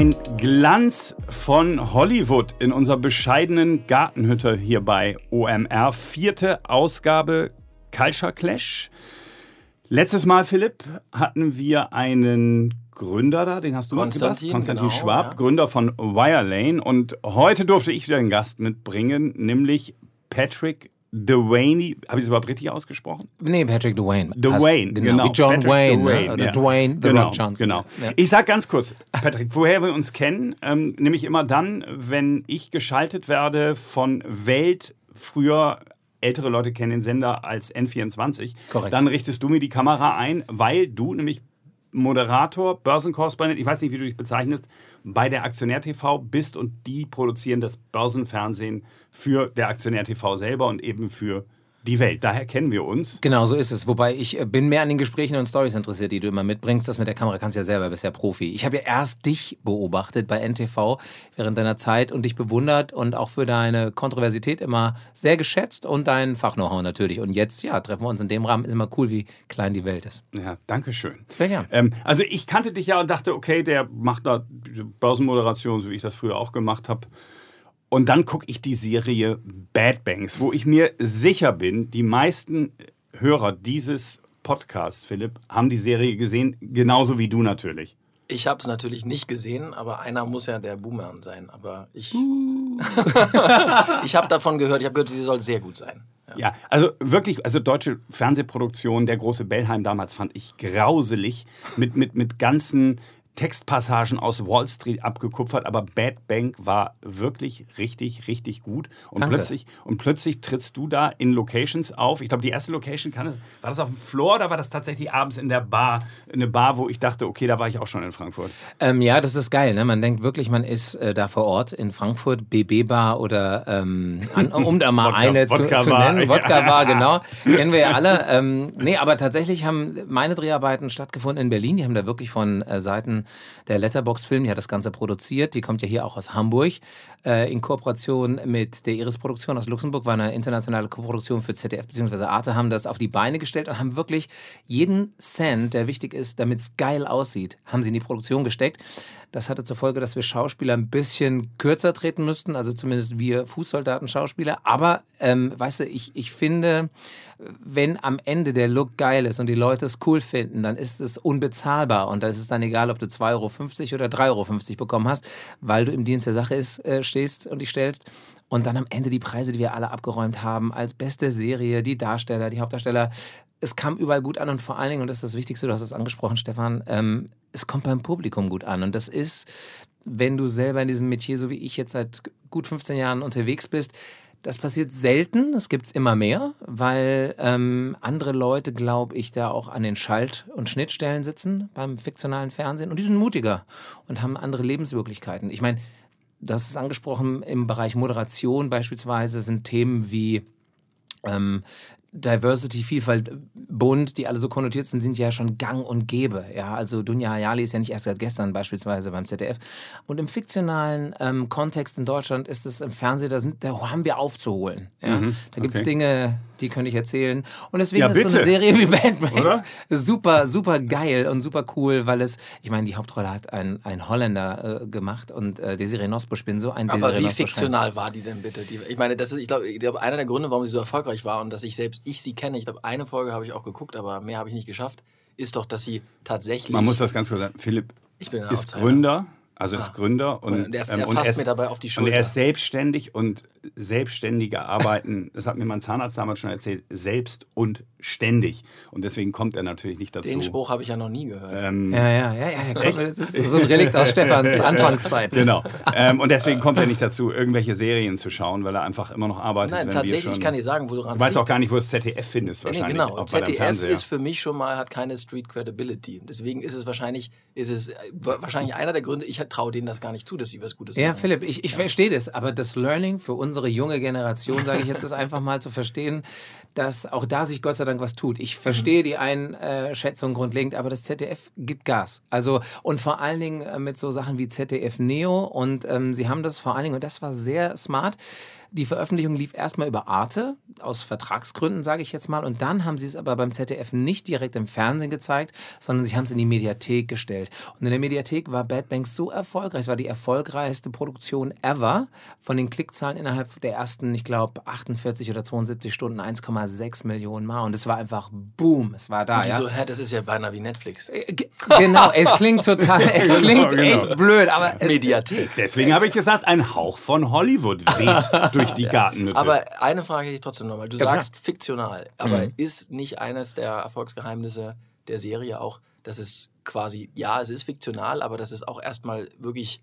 Ein Glanz von Hollywood in unserer bescheidenen Gartenhütte hier bei OMR. Vierte Ausgabe Culture Clash. Letztes Mal, Philipp, hatten wir einen Gründer da, den hast du Konstantin, Konstantin genau, Schwab, ja. Gründer von Wirelane. Und heute durfte ich wieder einen Gast mitbringen, nämlich Patrick Dewaney. Habe ich es überhaupt richtig ausgesprochen? Nee, Patrick Dwayne. Dwayne, Hast- genau. Wie John Patrick Wayne. Dwayne, ne? Oder ja. Dwayne, The genau, Rock Johnson. Genau. Ja. Ich sag ganz kurz, Patrick, woher wir uns kennen, ähm, nämlich immer dann, wenn ich geschaltet werde von Welt, früher ältere Leute kennen den Sender als N24, Korrekt. dann richtest du mir die Kamera ein, weil du nämlich Moderator, Börsenkorrespondent, ich weiß nicht, wie du dich bezeichnest, bei der Aktionär TV bist und die produzieren das Börsenfernsehen für der Aktionär TV selber und eben für die Welt. Daher kennen wir uns. Genau, so ist es. Wobei ich äh, bin mehr an den Gesprächen und Stories interessiert, die du immer mitbringst. Das mit der Kamera kannst du ja selber, bist ja Profi. Ich habe ja erst dich beobachtet bei NTV während deiner Zeit und dich bewundert und auch für deine Kontroversität immer sehr geschätzt und dein Fachknow-how natürlich. Und jetzt, ja, treffen wir uns in dem Rahmen. Ist immer cool, wie klein die Welt ist. Ja, danke schön. Sehr gern. Ähm, also ich kannte dich ja und dachte, okay, der macht da Börsenmoderation, so wie ich das früher auch gemacht habe. Und dann gucke ich die Serie Bad Banks, wo ich mir sicher bin, die meisten Hörer dieses Podcasts, Philipp, haben die Serie gesehen, genauso wie du natürlich. Ich habe es natürlich nicht gesehen, aber einer muss ja der Boomerang sein. Aber ich, ich habe davon gehört. Ich habe gehört, sie soll sehr gut sein. Ja. Ja, also wirklich, also deutsche Fernsehproduktion, der große Bellheim damals fand ich grauselig mit, mit, mit ganzen Textpassagen aus Wall Street abgekupfert, aber Bad Bank war wirklich richtig, richtig gut. Und Danke. plötzlich, und plötzlich trittst du da in Locations auf. Ich glaube, die erste Location kann es, war das auf dem Floor oder war das tatsächlich abends in der Bar? Eine Bar, wo ich dachte, okay, da war ich auch schon in Frankfurt. Ähm, ja, das ist geil. Ne? Man denkt wirklich, man ist äh, da vor Ort in Frankfurt, BB-Bar oder ähm, an, um da mal Wodka- eine zu, zu Wodka-Bar. nennen. Wodka-Bar, genau. Kennen wir ja alle. Ähm, nee, aber tatsächlich haben meine Dreharbeiten stattgefunden in Berlin. Die haben da wirklich von äh, Seiten der Letterbox Film, die hat das Ganze produziert. Die kommt ja hier auch aus Hamburg äh, in Kooperation mit der Iris Produktion aus Luxemburg. War eine internationale Koproduktion für ZDF bzw. Arte, haben das auf die Beine gestellt und haben wirklich jeden Cent, der wichtig ist, damit es geil aussieht, haben sie in die Produktion gesteckt. Das hatte zur Folge, dass wir Schauspieler ein bisschen kürzer treten müssten, also zumindest wir Fußsoldaten-Schauspieler. Aber, ähm, weißt du, ich, ich finde, wenn am Ende der Look geil ist und die Leute es cool finden, dann ist es unbezahlbar. Und da ist es dann egal, ob du 2,50 Euro oder 3,50 Euro bekommen hast, weil du im Dienst der Sache ist, äh, stehst und dich stellst. Und dann am Ende die Preise, die wir alle abgeräumt haben, als beste Serie, die Darsteller, die Hauptdarsteller. Es kam überall gut an und vor allen Dingen, und das ist das Wichtigste, du hast es angesprochen, Stefan, ähm, es kommt beim Publikum gut an. Und das ist, wenn du selber in diesem Metier, so wie ich jetzt seit gut 15 Jahren unterwegs bist, das passiert selten, das gibt's immer mehr, weil ähm, andere Leute, glaube ich, da auch an den Schalt- und Schnittstellen sitzen beim fiktionalen Fernsehen und die sind mutiger und haben andere Lebenswirklichkeiten. Ich meine, das ist angesprochen im Bereich Moderation beispielsweise sind Themen wie ähm, Diversity, Vielfalt, bunt, die alle so konnotiert sind, sind ja schon gang und gäbe. Ja, also Dunja Hayali ist ja nicht erst seit gestern beispielsweise beim ZDF. Und im fiktionalen ähm, Kontext in Deutschland ist es im Fernsehen, da, sind, da haben wir aufzuholen. Ja? da gibt es okay. Dinge, die könnte ich erzählen. Und deswegen Ja, ist so eine. Serie wie Bad Banks super, super geil und super cool, weil es, ich meine, die Hauptrolle hat ein, ein Holländer äh, gemacht und äh, Desiree Nosbusch, bin so ein Aber Desiree wie Nosbusch-Fan. fiktional war die denn bitte? Die, ich meine, das ist, ich glaube, ich glaub, einer der Gründe, warum sie so erfolgreich war und dass ich selbst ich sie kenne, ich glaube, eine Folge habe ich auch geguckt, aber mehr habe ich nicht geschafft, ist doch, dass sie tatsächlich. Man muss das ganz kurz sagen. Philipp Ich bin ein ist Outsider. Gründer, also ist Gründer und, Und er- ähm, er und fasst er ist, mir dabei auf die Und er ist selbstständig und selbstständige Arbeiten, das hat mir mein Zahnarzt damals schon erzählt, selbst und ständig. Und deswegen kommt er natürlich nicht dazu. Den Spruch habe ich ja noch nie gehört. Ähm, Ja, ja, ja, ja. Komm, das ist so ein Relikt aus Stefans Anfangszeit. Genau. Ähm, und deswegen kommt er nicht dazu, irgendwelche Serien zu schauen, weil er einfach immer noch arbeitet. Nein, wenn tatsächlich, wir schon, ich kann dir sagen, wo du ran Du weißt auch gar nicht, wo das ZDF findest, Nee, wahrscheinlich. genau. Auch bei deinem ZDF Fernseher. ist für mich schon mal, hat keine Street Credibility. Deswegen ist es wahrscheinlich, ist es äh, wahrscheinlich einer der Gründe, ich traue denen das gar nicht zu, dass sie was Gutes Ja, machen. Philipp, ich, ich verstehe das, aber das Learning für unsere junge Generation, sage ich jetzt, ist einfach mal zu verstehen, dass auch da sich Gott sei Dank was tut. Ich verstehe die Einschätzung grundlegend, aber das ZDF gibt Gas. Also und vor allen Dingen äh, mit so Sachen wie ZDF Neo und ähm, sie haben das vor allen Dingen, und das war sehr smart, die Veröffentlichung lief erstmal über Arte, aus Vertragsgründen, sage ich jetzt mal. Und dann haben sie es aber beim ZDF nicht direkt im Fernsehen gezeigt, sondern sie haben es in die Mediathek gestellt. Und in der Mediathek war Bad Banks so erfolgreich. Es war die erfolgreichste Produktion ever. Von den Klickzahlen innerhalb der ersten, ich glaube, 48 oder 72 Stunden 1,6 Millionen Mal. Und es war einfach boom. Es war da. Und die ja? so, hä, das ist ja beinahe wie Netflix. Äh, ge- genau, es klingt total, es Genau, klingt genau. echt blöd, aber es, Mediathek. Deswegen habe ich gesagt, ein Hauch von Hollywood weht durch die Gartenhütte. Aber eine Frage hätte ich trotzdem nochmal. Du Ja, klar. sagst fiktional, aber Mhm. ist nicht eines der Erfolgsgeheimnisse der Serie auch, dass es quasi, ja, es ist fiktional, aber dass es auch erstmal wirklich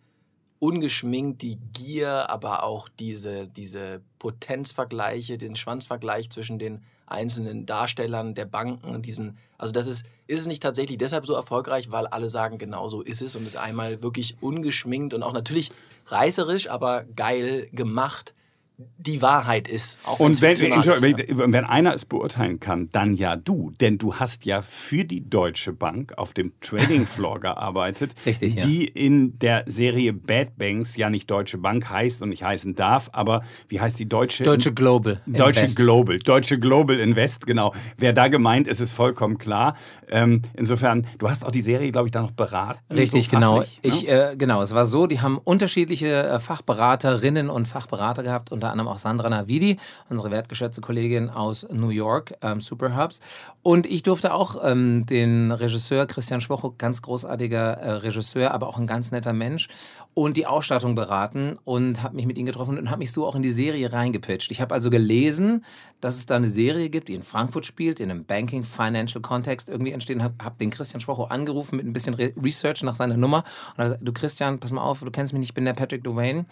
ungeschminkt die Gier, aber auch diese, diese Potenzvergleiche, den Schwanzvergleich zwischen den einzelnen Darstellern der Banken, diesen, also das ist, ist es nicht tatsächlich deshalb so erfolgreich, weil alle sagen, genau so ist es und es einmal wirklich ungeschminkt und auch natürlich reißerisch, aber geil gemacht die Wahrheit ist. Und wenn, ist, wenn einer es beurteilen kann, dann ja du. Denn du hast ja für die Deutsche Bank auf dem Trading Floor gearbeitet, Richtig, ja. die in der Serie Bad Banks ja nicht Deutsche Bank heißt und nicht heißen darf, aber wie heißt die deutsche? Deutsche Global. Deutsche Invest. Global, Deutsche Global Invest, genau. Wer da gemeint ist, ist vollkommen klar. Ähm, insofern, du hast auch die Serie, glaube ich, da noch beraten. Richtig, so genau. fachlich, ne? Ich, äh, genau, es war so, die haben unterschiedliche äh, Fachberaterinnen und Fachberater gehabt, unter anderem auch Sandra Navidi, unsere wertgeschätzte Kollegin aus New York, ähm, Superhubs. Und ich durfte auch ähm, den Regisseur Christian Schwocho, ganz großartiger äh, Regisseur, aber auch ein ganz netter Mensch, und die Ausstattung beraten und habe mich mit ihm getroffen und habe mich so auch in die Serie reingepitcht. Ich habe also gelesen, dass es da eine Serie gibt, die in Frankfurt spielt, in einem Banking Financial Kontext irgendwie entstehen. Habe hab den Christian Schwocho angerufen mit ein bisschen Re Research nach seiner Nummer und habe gesagt, du Christian, pass mal auf, du kennst mich nicht, ich bin der Patrick Duane.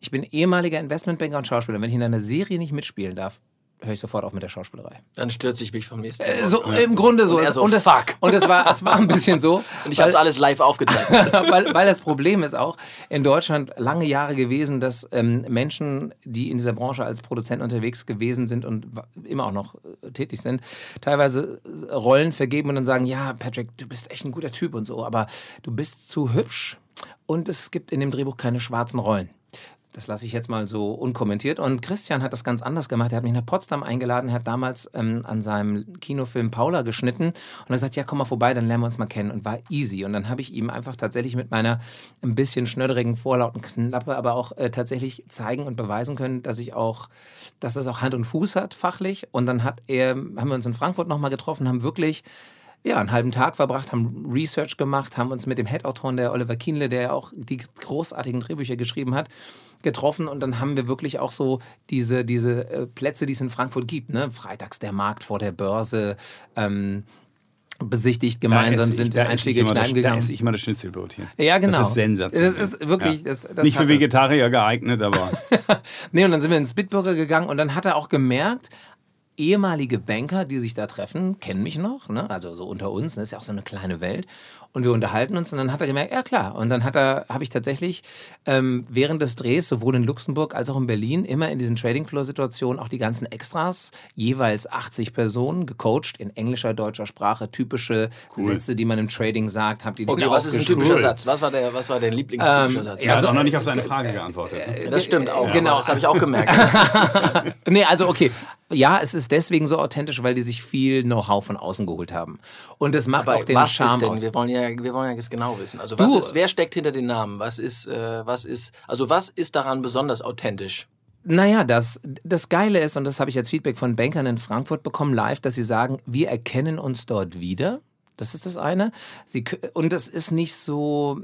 Ich bin ehemaliger Investmentbanker und Schauspieler. Wenn ich in einer Serie nicht mitspielen darf, höre ich sofort auf mit der Schauspielerei. Dann stürze ich mich vom nächsten Äh, so im Grunde so. Und so, und, fuck. Und es war, es war ein bisschen so. Und ich habe es alles live aufgezeichnet. weil, weil das Problem ist auch in Deutschland lange Jahre gewesen, dass ähm, Menschen, die in dieser Branche als Produzent unterwegs gewesen sind und immer auch noch äh, tätig sind, teilweise äh, Rollen vergeben und dann sagen, ja, Patrick, du bist echt ein guter Typ und so, aber du bist zu hübsch und es gibt in dem Drehbuch keine schwarzen Rollen. Das lasse ich jetzt mal so unkommentiert. Und Christian hat das ganz anders gemacht. Er hat mich nach Potsdam eingeladen, hat damals ähm, an seinem Kinofilm Paula geschnitten und hat gesagt, ja, komm mal vorbei, dann lernen wir uns mal kennen. Und war easy. Und dann habe ich ihm einfach tatsächlich mit meiner ein bisschen schnödderigen, vorlauten Knappe, aber auch äh, tatsächlich zeigen und beweisen können, dass ich auch, dass das auch Hand und Fuß hat, fachlich. Und dann hat er, haben wir uns in Frankfurt nochmal getroffen, haben wirklich ja, einen halben Tag verbracht, haben Research gemacht, haben uns mit dem Head-Autoren, der Oliver Kienle, der ja auch die großartigen Drehbücher geschrieben hat, getroffen und dann haben wir wirklich auch so diese, diese äh, Plätze, die es in Frankfurt gibt, ne? Freitags der Markt vor der Börse, ähm, besichtigt, gemeinsam sind ich, da in einschlägige immer das- Kneipen Da gegangen. esse ich immer das Schnitzelbrötchen. Ja, genau. Das ist sensationell. Das ist wirklich, das- das Nicht für. Vegetarier geeignet, aber Nee, und dann sind wir ins Bitburger gegangen und dann hat er auch gemerkt, ehemalige Banker, die sich da treffen, kennen mich noch, ne? also so unter uns, das ist ja auch so eine kleine Welt. Und wir unterhalten uns und dann hat er gemerkt, ja klar. Und dann hat er, habe ich tatsächlich ähm, während des Drehs, sowohl in Luxemburg als auch in Berlin, immer in diesen Trading Floor-Situationen auch die ganzen Extras, jeweils 80 Personen, gecoacht in englischer, deutscher Sprache, typische Sätze, die man im Trading sagt, habt ihr die Okay, was ist ein typischer Cool. Satz? Was war der, was war dein Lieblingstypischer Ähm, Satz? er hat so- auch noch nicht auf deine Frage geantwortet. ne? das stimmt auch. Genau. aber Das habe ich auch gemerkt. Nee, also okay. Ja, es ist deswegen so authentisch, weil die sich viel Know-how von außen geholt haben. Und das macht Aber auch den was Charme denn? aus. Wir wollen ja, wir wollen ja jetzt genau wissen. Also was Du- ist, wer steckt hinter den Namen? Was ist, äh, was ist, also was ist daran besonders authentisch? Naja, das, das Geile ist, und das habe ich als Feedback von Bankern in Frankfurt bekommen, live, dass sie sagen, wir erkennen uns dort wieder. Das ist das eine. Sie, und es ist nicht so.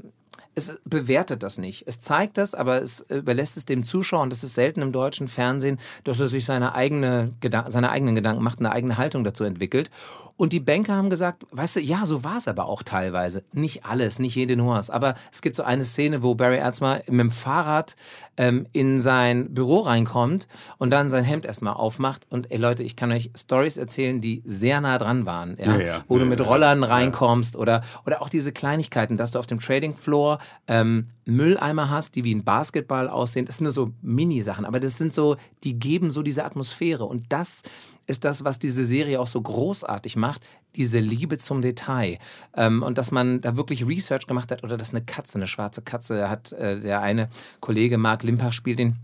Es bewertet das nicht. Es zeigt das, aber es überlässt es dem Zuschauer, und das ist selten im deutschen Fernsehen, dass er sich seine, eigene, seine eigenen Gedanken macht, eine eigene Haltung dazu entwickelt. Und die Banker haben gesagt, weißt du, ja, so war es aber auch teilweise. Nicht alles, nicht jede Nuance. Aber es gibt so eine Szene, wo Barry Erzma mit dem Fahrrad ähm, in sein Büro reinkommt und dann sein Hemd erstmal aufmacht. Und ey Leute, ich kann euch Stories erzählen, die sehr nah dran waren. Ja? Ja, ja. Wo du mit. Rollern reinkommst oder, oder auch diese Kleinigkeiten, dass du auf dem Trading Floor ähm, Mülleimer hast, die wie ein Basketball aussehen. Das sind nur so Mini-Sachen, aber das sind so, die geben so diese Atmosphäre. Und das ist das, was diese Serie auch so großartig macht, diese Liebe zum Detail. Ähm, und dass man da wirklich Research gemacht hat oder dass eine Katze, eine schwarze Katze hat, äh, der eine Kollege Marc Limpach spielt den,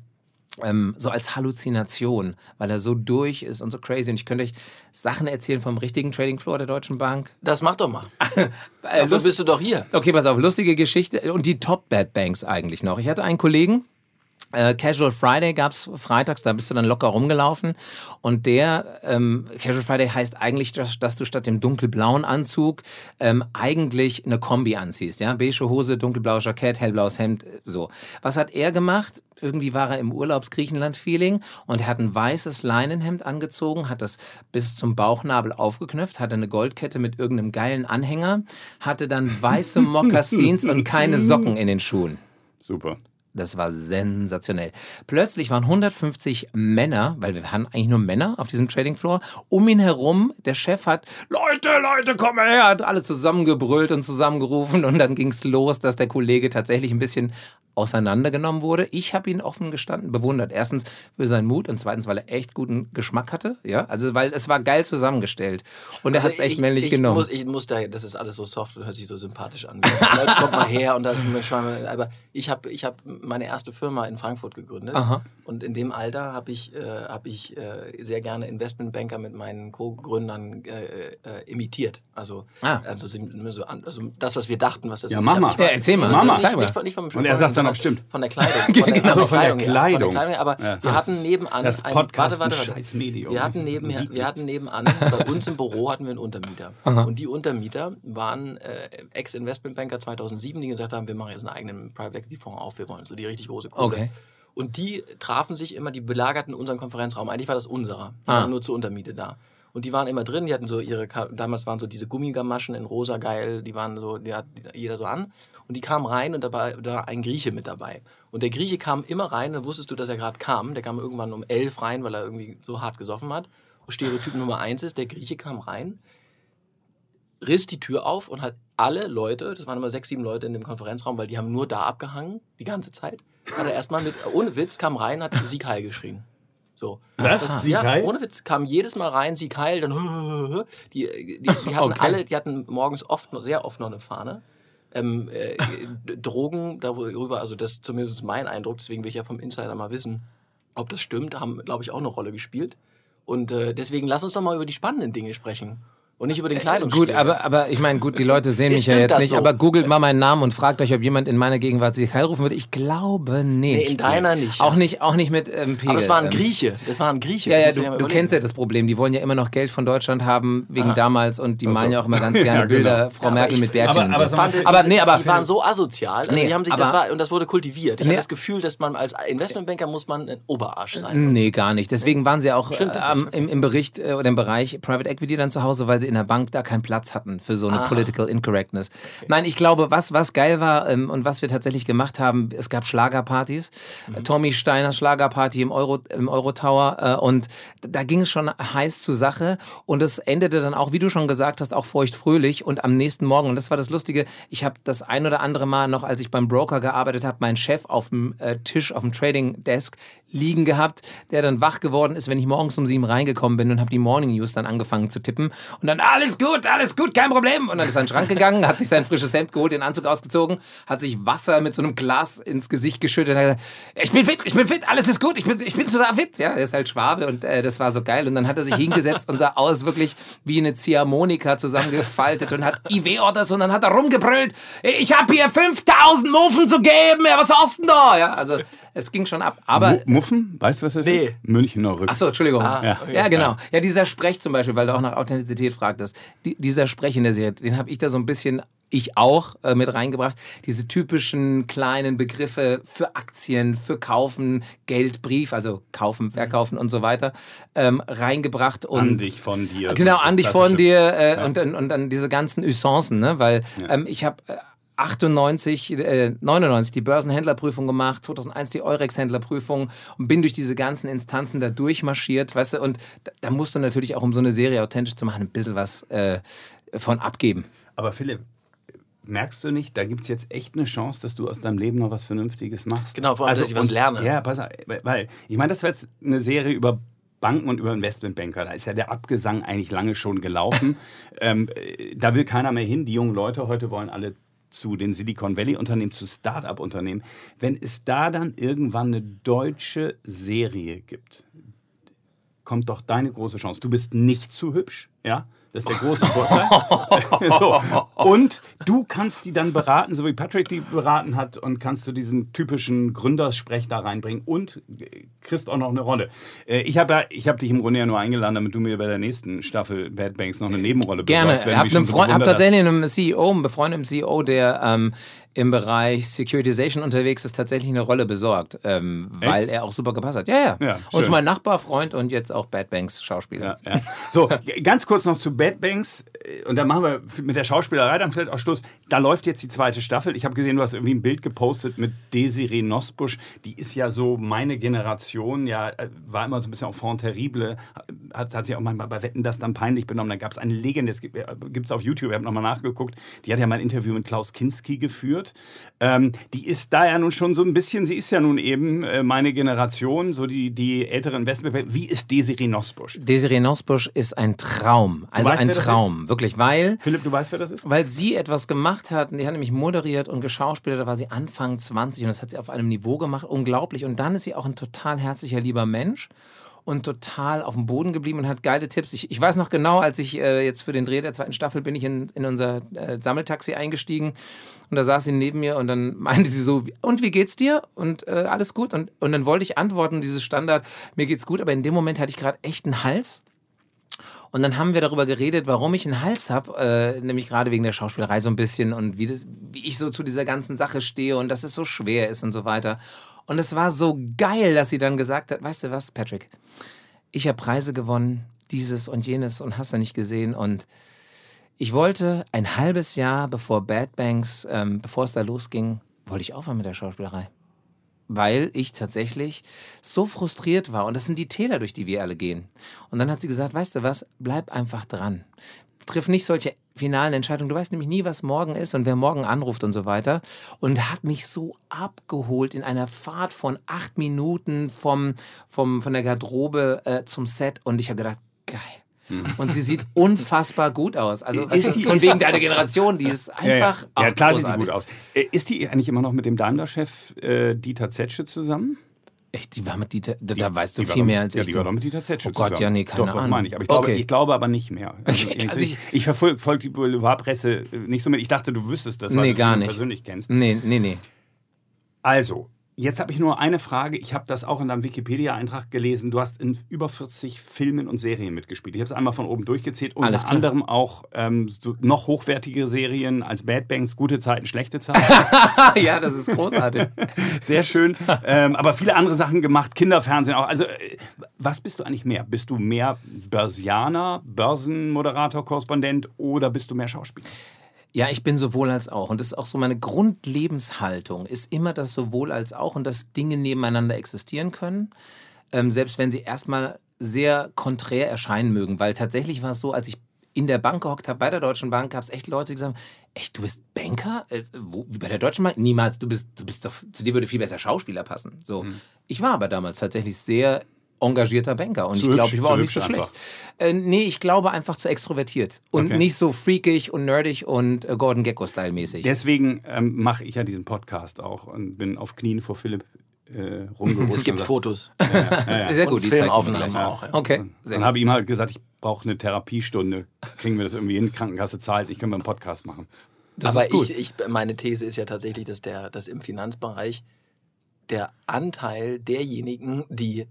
ähm, so als Halluzination, weil er so durch ist und so crazy. Und ich könnte euch Sachen erzählen vom richtigen Trading Floor der Deutschen Bank. Das mach doch mal. Äh, Dafür bist du doch hier. Okay, pass auf, lustige Geschichte. Und die Top Bad Banks eigentlich noch. Ich hatte einen Kollegen, äh, Casual Friday gab's freitags, da bist du dann locker rumgelaufen. Und der, ähm, Casual Friday heißt eigentlich, dass, dass du statt dem dunkelblauen Anzug ähm, eigentlich eine Kombi anziehst. Ja? Beige Hose, dunkelblaues Jackett, hellblaues Hemd, äh, so. Was hat er gemacht? Irgendwie war er im Urlaubs-Griechenland-Feeling und er hat ein weißes Leinenhemd angezogen, hat das bis zum Bauchnabel aufgeknöpft, hatte eine Goldkette mit irgendeinem geilen Anhänger, hatte dann weiße Mokassins und keine Socken in den Schuhen. Super. Das war sensationell. Plötzlich waren 150 Männer, weil wir hatten eigentlich nur Männer auf diesem Trading Floor, um ihn herum. Der Chef hat, Leute, Leute, komm her, hat alle zusammengebrüllt und zusammengerufen und dann ging's los, dass der Kollege tatsächlich ein bisschen auseinandergenommen wurde. Ich habe ihn offen gestanden bewundert. Erstens für seinen Mut und zweitens, weil er echt guten Geschmack hatte. Ja, also weil es war geil zusammengestellt und er Also hat's echt ich, männlich ich genommen. Muss, ich muss da, das ist alles so soft und hört sich so sympathisch an. Leute, kommt mal her und da ist mir schon mal, aber ich habe ich hab meine erste Firma in Frankfurt gegründet Aha. und in dem Alter habe ich, äh, hab ich äh, sehr gerne Investmentbanker mit meinen Co-Gründern äh, äh, imitiert. Also, Ah. also, so an- also das, was wir dachten, was das Ja, ist. mach mal. Ja, erzähl mal. Mach mal. Nicht, Zeig mal. nicht, von, nicht vom Und er sagt dann, ob stimmt. Von der Kleidung. Von Genau. der, Also von der ja. Von Kleidung. der Kleidung. Aber Ja. wir hatten nebenan das ein, Podcast warte, warte, warte. Medium. Wir hatten, neben, wir hatten nebenan, bei uns im Büro hatten wir einen Untermieter. Und die Untermieter waren äh, Ex-Investmentbanker 2007, die gesagt haben, wir machen jetzt einen eigenen Private Equity Fonds auf, wir wollen so die richtig große Kohle. Okay. Und die trafen sich immer, die belagerten unseren Konferenzraum. Eigentlich war das unserer. Die Ah. waren nur zur Untermiete da. Und die waren immer drin, die hatten so ihre, damals waren so diese Gummigamaschen in rosa geil, die waren so, die hat jeder so an. Und die kamen rein und da war da war ein Grieche mit dabei. Und der Grieche kam immer rein, dann wusstest du, dass er gerade kam. Der kam irgendwann um elf rein, weil er irgendwie so hart gesoffen hat. Und Stereotyp Nummer eins ist, der Grieche kam rein, riss die Tür auf und hat alle Leute, das waren immer sechs, sieben Leute in dem Konferenzraum, weil die haben nur da abgehangen, die ganze Zeit, hat er erstmal mit, ohne Witz, kam rein, hat Sieg Heil geschrien. So. Was? Das, Sieg ja, ohne Witz, kam jedes Mal rein, Sieg Heil, dann die, die, die hatten Okay. alle, die hatten morgens oft, sehr oft noch eine Fahne. Ähm, äh, Drogen darüber, also das ist zumindest mein Eindruck, deswegen will ich ja vom Insider mal wissen, ob das stimmt, haben, glaube ich, auch eine Rolle gespielt. Und äh, deswegen lass uns doch mal über die spannenden Dinge sprechen. Und nicht über den Kleidungsstil. Gut, aber, aber ich meine, gut, die Leute sehen mich ja jetzt nicht, so? aber googelt mal meinen Namen und fragt euch, ob jemand in meiner Gegenwart sich Heil rufen würde. Ich glaube nicht. Nee, in deiner nicht. Auch nicht, auch nicht mit ähm, Pegel. aber das war ein Ähm, Grieche. Das war ein Grieche. Ja, ja, du, mal du kennst ja das Problem. Die wollen ja immer noch Geld von Deutschland haben, wegen Aha. damals und die Ach so. malen ja auch immer ganz gerne Ja, genau. Bilder, Frau Ja, aber Merkel ich- mit Bärchen aber- aber so. aber diese- nee, aber die waren so asozial. Also Nee, die haben sich, das aber- war, und das wurde kultiviert. Ich Nee. habe das Gefühl, dass man als Investmentbanker muss man ein Oberarsch sein. Nee, gar nicht. Deswegen waren sie auch äh, im, im Bericht äh, oder im Bereich Private Equity dann zu Hause, weil sie in der Bank da keinen Platz hatten für so eine Ah. Political Incorrectness. Nein, ich glaube, was, was geil war ähm, und was wir tatsächlich gemacht haben, es gab Schlagerpartys. Mhm. Äh, Tommy Steiners Schlagerparty im Euro, im Euro Tower äh, und da ging es schon heiß zur Sache und es endete dann auch, wie du schon gesagt hast, auch feuchtfröhlich und am nächsten Morgen, und das war das Lustige, ich habe das ein oder andere Mal noch, als ich beim Broker gearbeitet habe, meinen Chef auf dem äh, Tisch, auf dem Trading Desk liegen gehabt, der dann wach geworden ist, wenn ich morgens um sieben reingekommen bin und habe die Morning News dann angefangen zu tippen und dann alles gut, alles gut, kein Problem und dann ist er in den Schrank gegangen, hat sich sein frisches Hemd geholt, den Anzug ausgezogen, hat sich Wasser mit so einem Glas ins Gesicht geschüttet und hat gesagt, ich bin fit, ich bin fit, alles ist gut, ich bin, ich bin total fit. Ja, er ist halt Schwabe und äh, das war so geil und dann hat er sich hingesetzt und sah aus wirklich wie eine Ziehharmonika zusammengefaltet und hat IW-Orders und dann hat er rumgebrüllt, ich habe hier 5000 Muffen zu geben, ja, was hast denn da? Ja, also es ging schon ab, aber... Mu- Muffen? Weißt du, was das Nee. ist? Münchner Rück. Ach so, Entschuldigung. Ah, ja. okay. ja, genau. Ja, dieser Sprech zum Beispiel, weil du auch nach Authentizität fragtest. Die, dieser Sprech in der Serie, den habe ich da so ein bisschen, ich auch, äh, mit reingebracht. Diese typischen kleinen Begriffe für Aktien, für Kaufen, Geld, Brief, also kaufen, verkaufen und so weiter, ähm, reingebracht. Und An dich von dir. Genau, an dich von dir äh, und, dann- und dann diese ganzen Usancen, ne? weil ähm, ich habe äh, 98, äh, 99 die Börsenhändlerprüfung gemacht, 2001 die Eurex-Händlerprüfung und bin durch diese ganzen Instanzen da durchmarschiert, weißt du, und da, da musst du natürlich auch, um so eine Serie authentisch zu machen, ein bisschen was äh, von abgeben. Aber Philipp, merkst du nicht, da gibt es jetzt echt eine Chance, dass du aus deinem Leben noch was Vernünftiges machst? Genau, vor allem, dass ich was und- lerne. Ja, pass auf, weil ich meine, das wäre jetzt eine Serie über Banken und über Investmentbanker. Da ist ja der Abgesang eigentlich lange schon gelaufen. ähm, äh, da will keiner mehr hin. Die jungen Leute heute wollen alle zu den Silicon Valley-Unternehmen, zu Start-up-Unternehmen, wenn es da dann irgendwann eine deutsche Serie gibt, kommt doch deine große Chance. Du bist nicht zu hübsch, ja? Das ist der große Vorteil. so. Und du kannst die dann beraten, so wie Patrick die beraten hat, und kannst du diesen typischen Gründersprech da reinbringen und kriegst auch noch eine Rolle. Äh, ich habe ich hab dich im Grunde ja nur eingeladen, damit du mir bei der nächsten Staffel Bad Banks noch eine Nebenrolle Gerne. besorgst. Ich habe hab tatsächlich einen CEO, einen befreundeten CEO, der ähm, im Bereich Securitization unterwegs ist, tatsächlich eine Rolle besorgt, ähm, weil er auch super gepasst hat. Ja, ja. Ja, und mein Nachbar, Freund und jetzt auch Bad Banks Schauspieler. Ja, ja. So, ganz kurz noch zu Bad Banks. Äh, Und dann machen wir mit der Schauspielerei dann vielleicht auch Schluss. Da läuft jetzt die zweite Staffel. Ich habe gesehen, du hast irgendwie ein Bild gepostet mit Desiree Nosbusch. Die ist ja so meine Generation, ja, äh, war immer so ein bisschen auf Fond terrible. Hat, hat sich auch manchmal bei Wetten das dann peinlich benommen. Da gab es eine Legende, das gibt es auf YouTube, ich habe nochmal nachgeguckt. Die hat ja mal ein Interview mit Klaus Kinski geführt. Ähm, die ist da ja nun schon so ein bisschen, sie ist ja nun eben äh, meine Generation, so die, die älteren Westmittel. Wie ist Desiree Nosbusch? Desiree Nosbusch ist ein Traum. Also weißt, ein Traum. Wirklich, weil Philipp, du weißt, wer das ist? weil sie etwas gemacht hat, und die hat nämlich moderiert und geschauspielert, da war sie Anfang 20 und das hat sie auf einem Niveau gemacht, unglaublich. Und dann ist sie auch ein total herzlicher, lieber Mensch und total auf dem Boden geblieben und hat geile Tipps. Ich, ich weiß noch genau, als ich äh, jetzt für den Dreh der zweiten Staffel bin ich in, in unser äh, Sammeltaxi eingestiegen und da saß sie neben mir und dann meinte sie so, und wie geht's dir? Und äh, alles gut? Und, und dann wollte ich antworten, dieses Standard, mir geht's gut, aber in dem Moment hatte ich gerade echt einen Hals. Und dann haben wir darüber geredet, warum ich einen Hals habe, äh, nämlich gerade wegen der Schauspielerei so ein bisschen und wie, das, wie ich so zu dieser ganzen Sache stehe und dass es so schwer ist und so weiter. Und es war so geil, dass sie dann gesagt hat, weißt du was, Patrick, ich habe Preise gewonnen, dieses und jenes und hast du nicht gesehen und ich wollte ein halbes Jahr bevor Bad Banks, ähm, bevor es da losging, wollte ich aufhören mit der Schauspielerei weil ich tatsächlich so frustriert war. Und das sind die Täler, durch die wir alle gehen. Und dann hat sie gesagt, weißt du was, bleib einfach dran. Triff nicht solche finalen Entscheidungen. Du weißt nämlich nie, was morgen ist und wer morgen anruft und so weiter. Und hat mich so abgeholt in einer Fahrt von acht Minuten vom, vom, von der Garderobe äh, zum Set. Und ich habe gedacht, geil. Und sie sieht unfassbar gut aus. Also Ist die- von ist- wegen deiner Generation, die ist Ja, ja. einfach. ja, ach, klar sieht sie großartig. gut aus. Äh, Ist die eigentlich immer noch mit dem Daimler-Chef äh, Dieter Zetsche zusammen? Echt, die war mit Dieter, da, da weißt du Die viel doch- mehr als ja, ich. die du. war doch mit Dieter Zetsche Oh Gott, zusammen. ja, nee, keine doch, doch, Ahnung. meine ich. Aber ich glaube, Okay. ich glaube aber nicht mehr. Also, Okay, also ich, ich- verfolge folg die Boulevardpresse äh, nicht so mit. Ich dachte, du wüsstest das, weil Nee, du gar nicht. persönlich kennst. Nee, nee, nee. Also, jetzt habe ich nur eine Frage. Ich habe das auch in deinem Wikipedia-Eintrag gelesen. Du hast in über 40 Filmen und Serien mitgespielt. Ich habe es einmal von oben durchgezählt. Unter Alles klar. anderem auch ähm, so noch hochwertige Serien als Bad Banks, Gute Zeiten, Schlechte Zeiten. ja, das ist großartig. Sehr schön. ähm, aber viele andere Sachen gemacht, Kinderfernsehen auch. Also, äh, was bist du eigentlich mehr? Bist du mehr Börsianer, Börsenmoderator, Korrespondent oder bist du mehr Schauspieler? Ja, ich bin sowohl als auch. Und das ist auch so meine Grundlebenshaltung, ist immer das sowohl als auch und dass Dinge nebeneinander existieren können, ähm, selbst wenn sie erstmal sehr konträr erscheinen mögen. Weil tatsächlich war es so, als ich in der Bank gehockt habe, bei der Deutschen Bank, gab es echt Leute, die gesagt haben, echt, du bist Banker? Äh, wo, wie bei der Deutschen Bank? Niemals, du bist, du bist doch, zu dir würde viel besser Schauspieler passen. So. Ich war aber damals tatsächlich sehr engagierter Banker und Zu ich glaube, ich war auch nicht so schlecht. Äh, nee, ich glaube einfach zu extrovertiert und Okay. nicht so freakig und nerdig und äh, Gordon Gecko-Style mäßig. Deswegen ähm, mache ich ja diesen Podcast auch und bin auf Knien vor Philipp äh, rumgerutscht. Es gibt sag- Fotos. Sehr gut, Und die Filmaufnahmen mir auch. Ja. Okay, Und sehr dann habe ich ihm halt gesagt, ich brauche eine Therapiestunde. Kriegen wir das irgendwie hin? Krankenkasse zahlt, ich kann mal einen Podcast machen. Das Aber ist gut. Ich, ich, meine These ist ja tatsächlich, dass, der, dass im Finanzbereich der Anteil derjenigen, die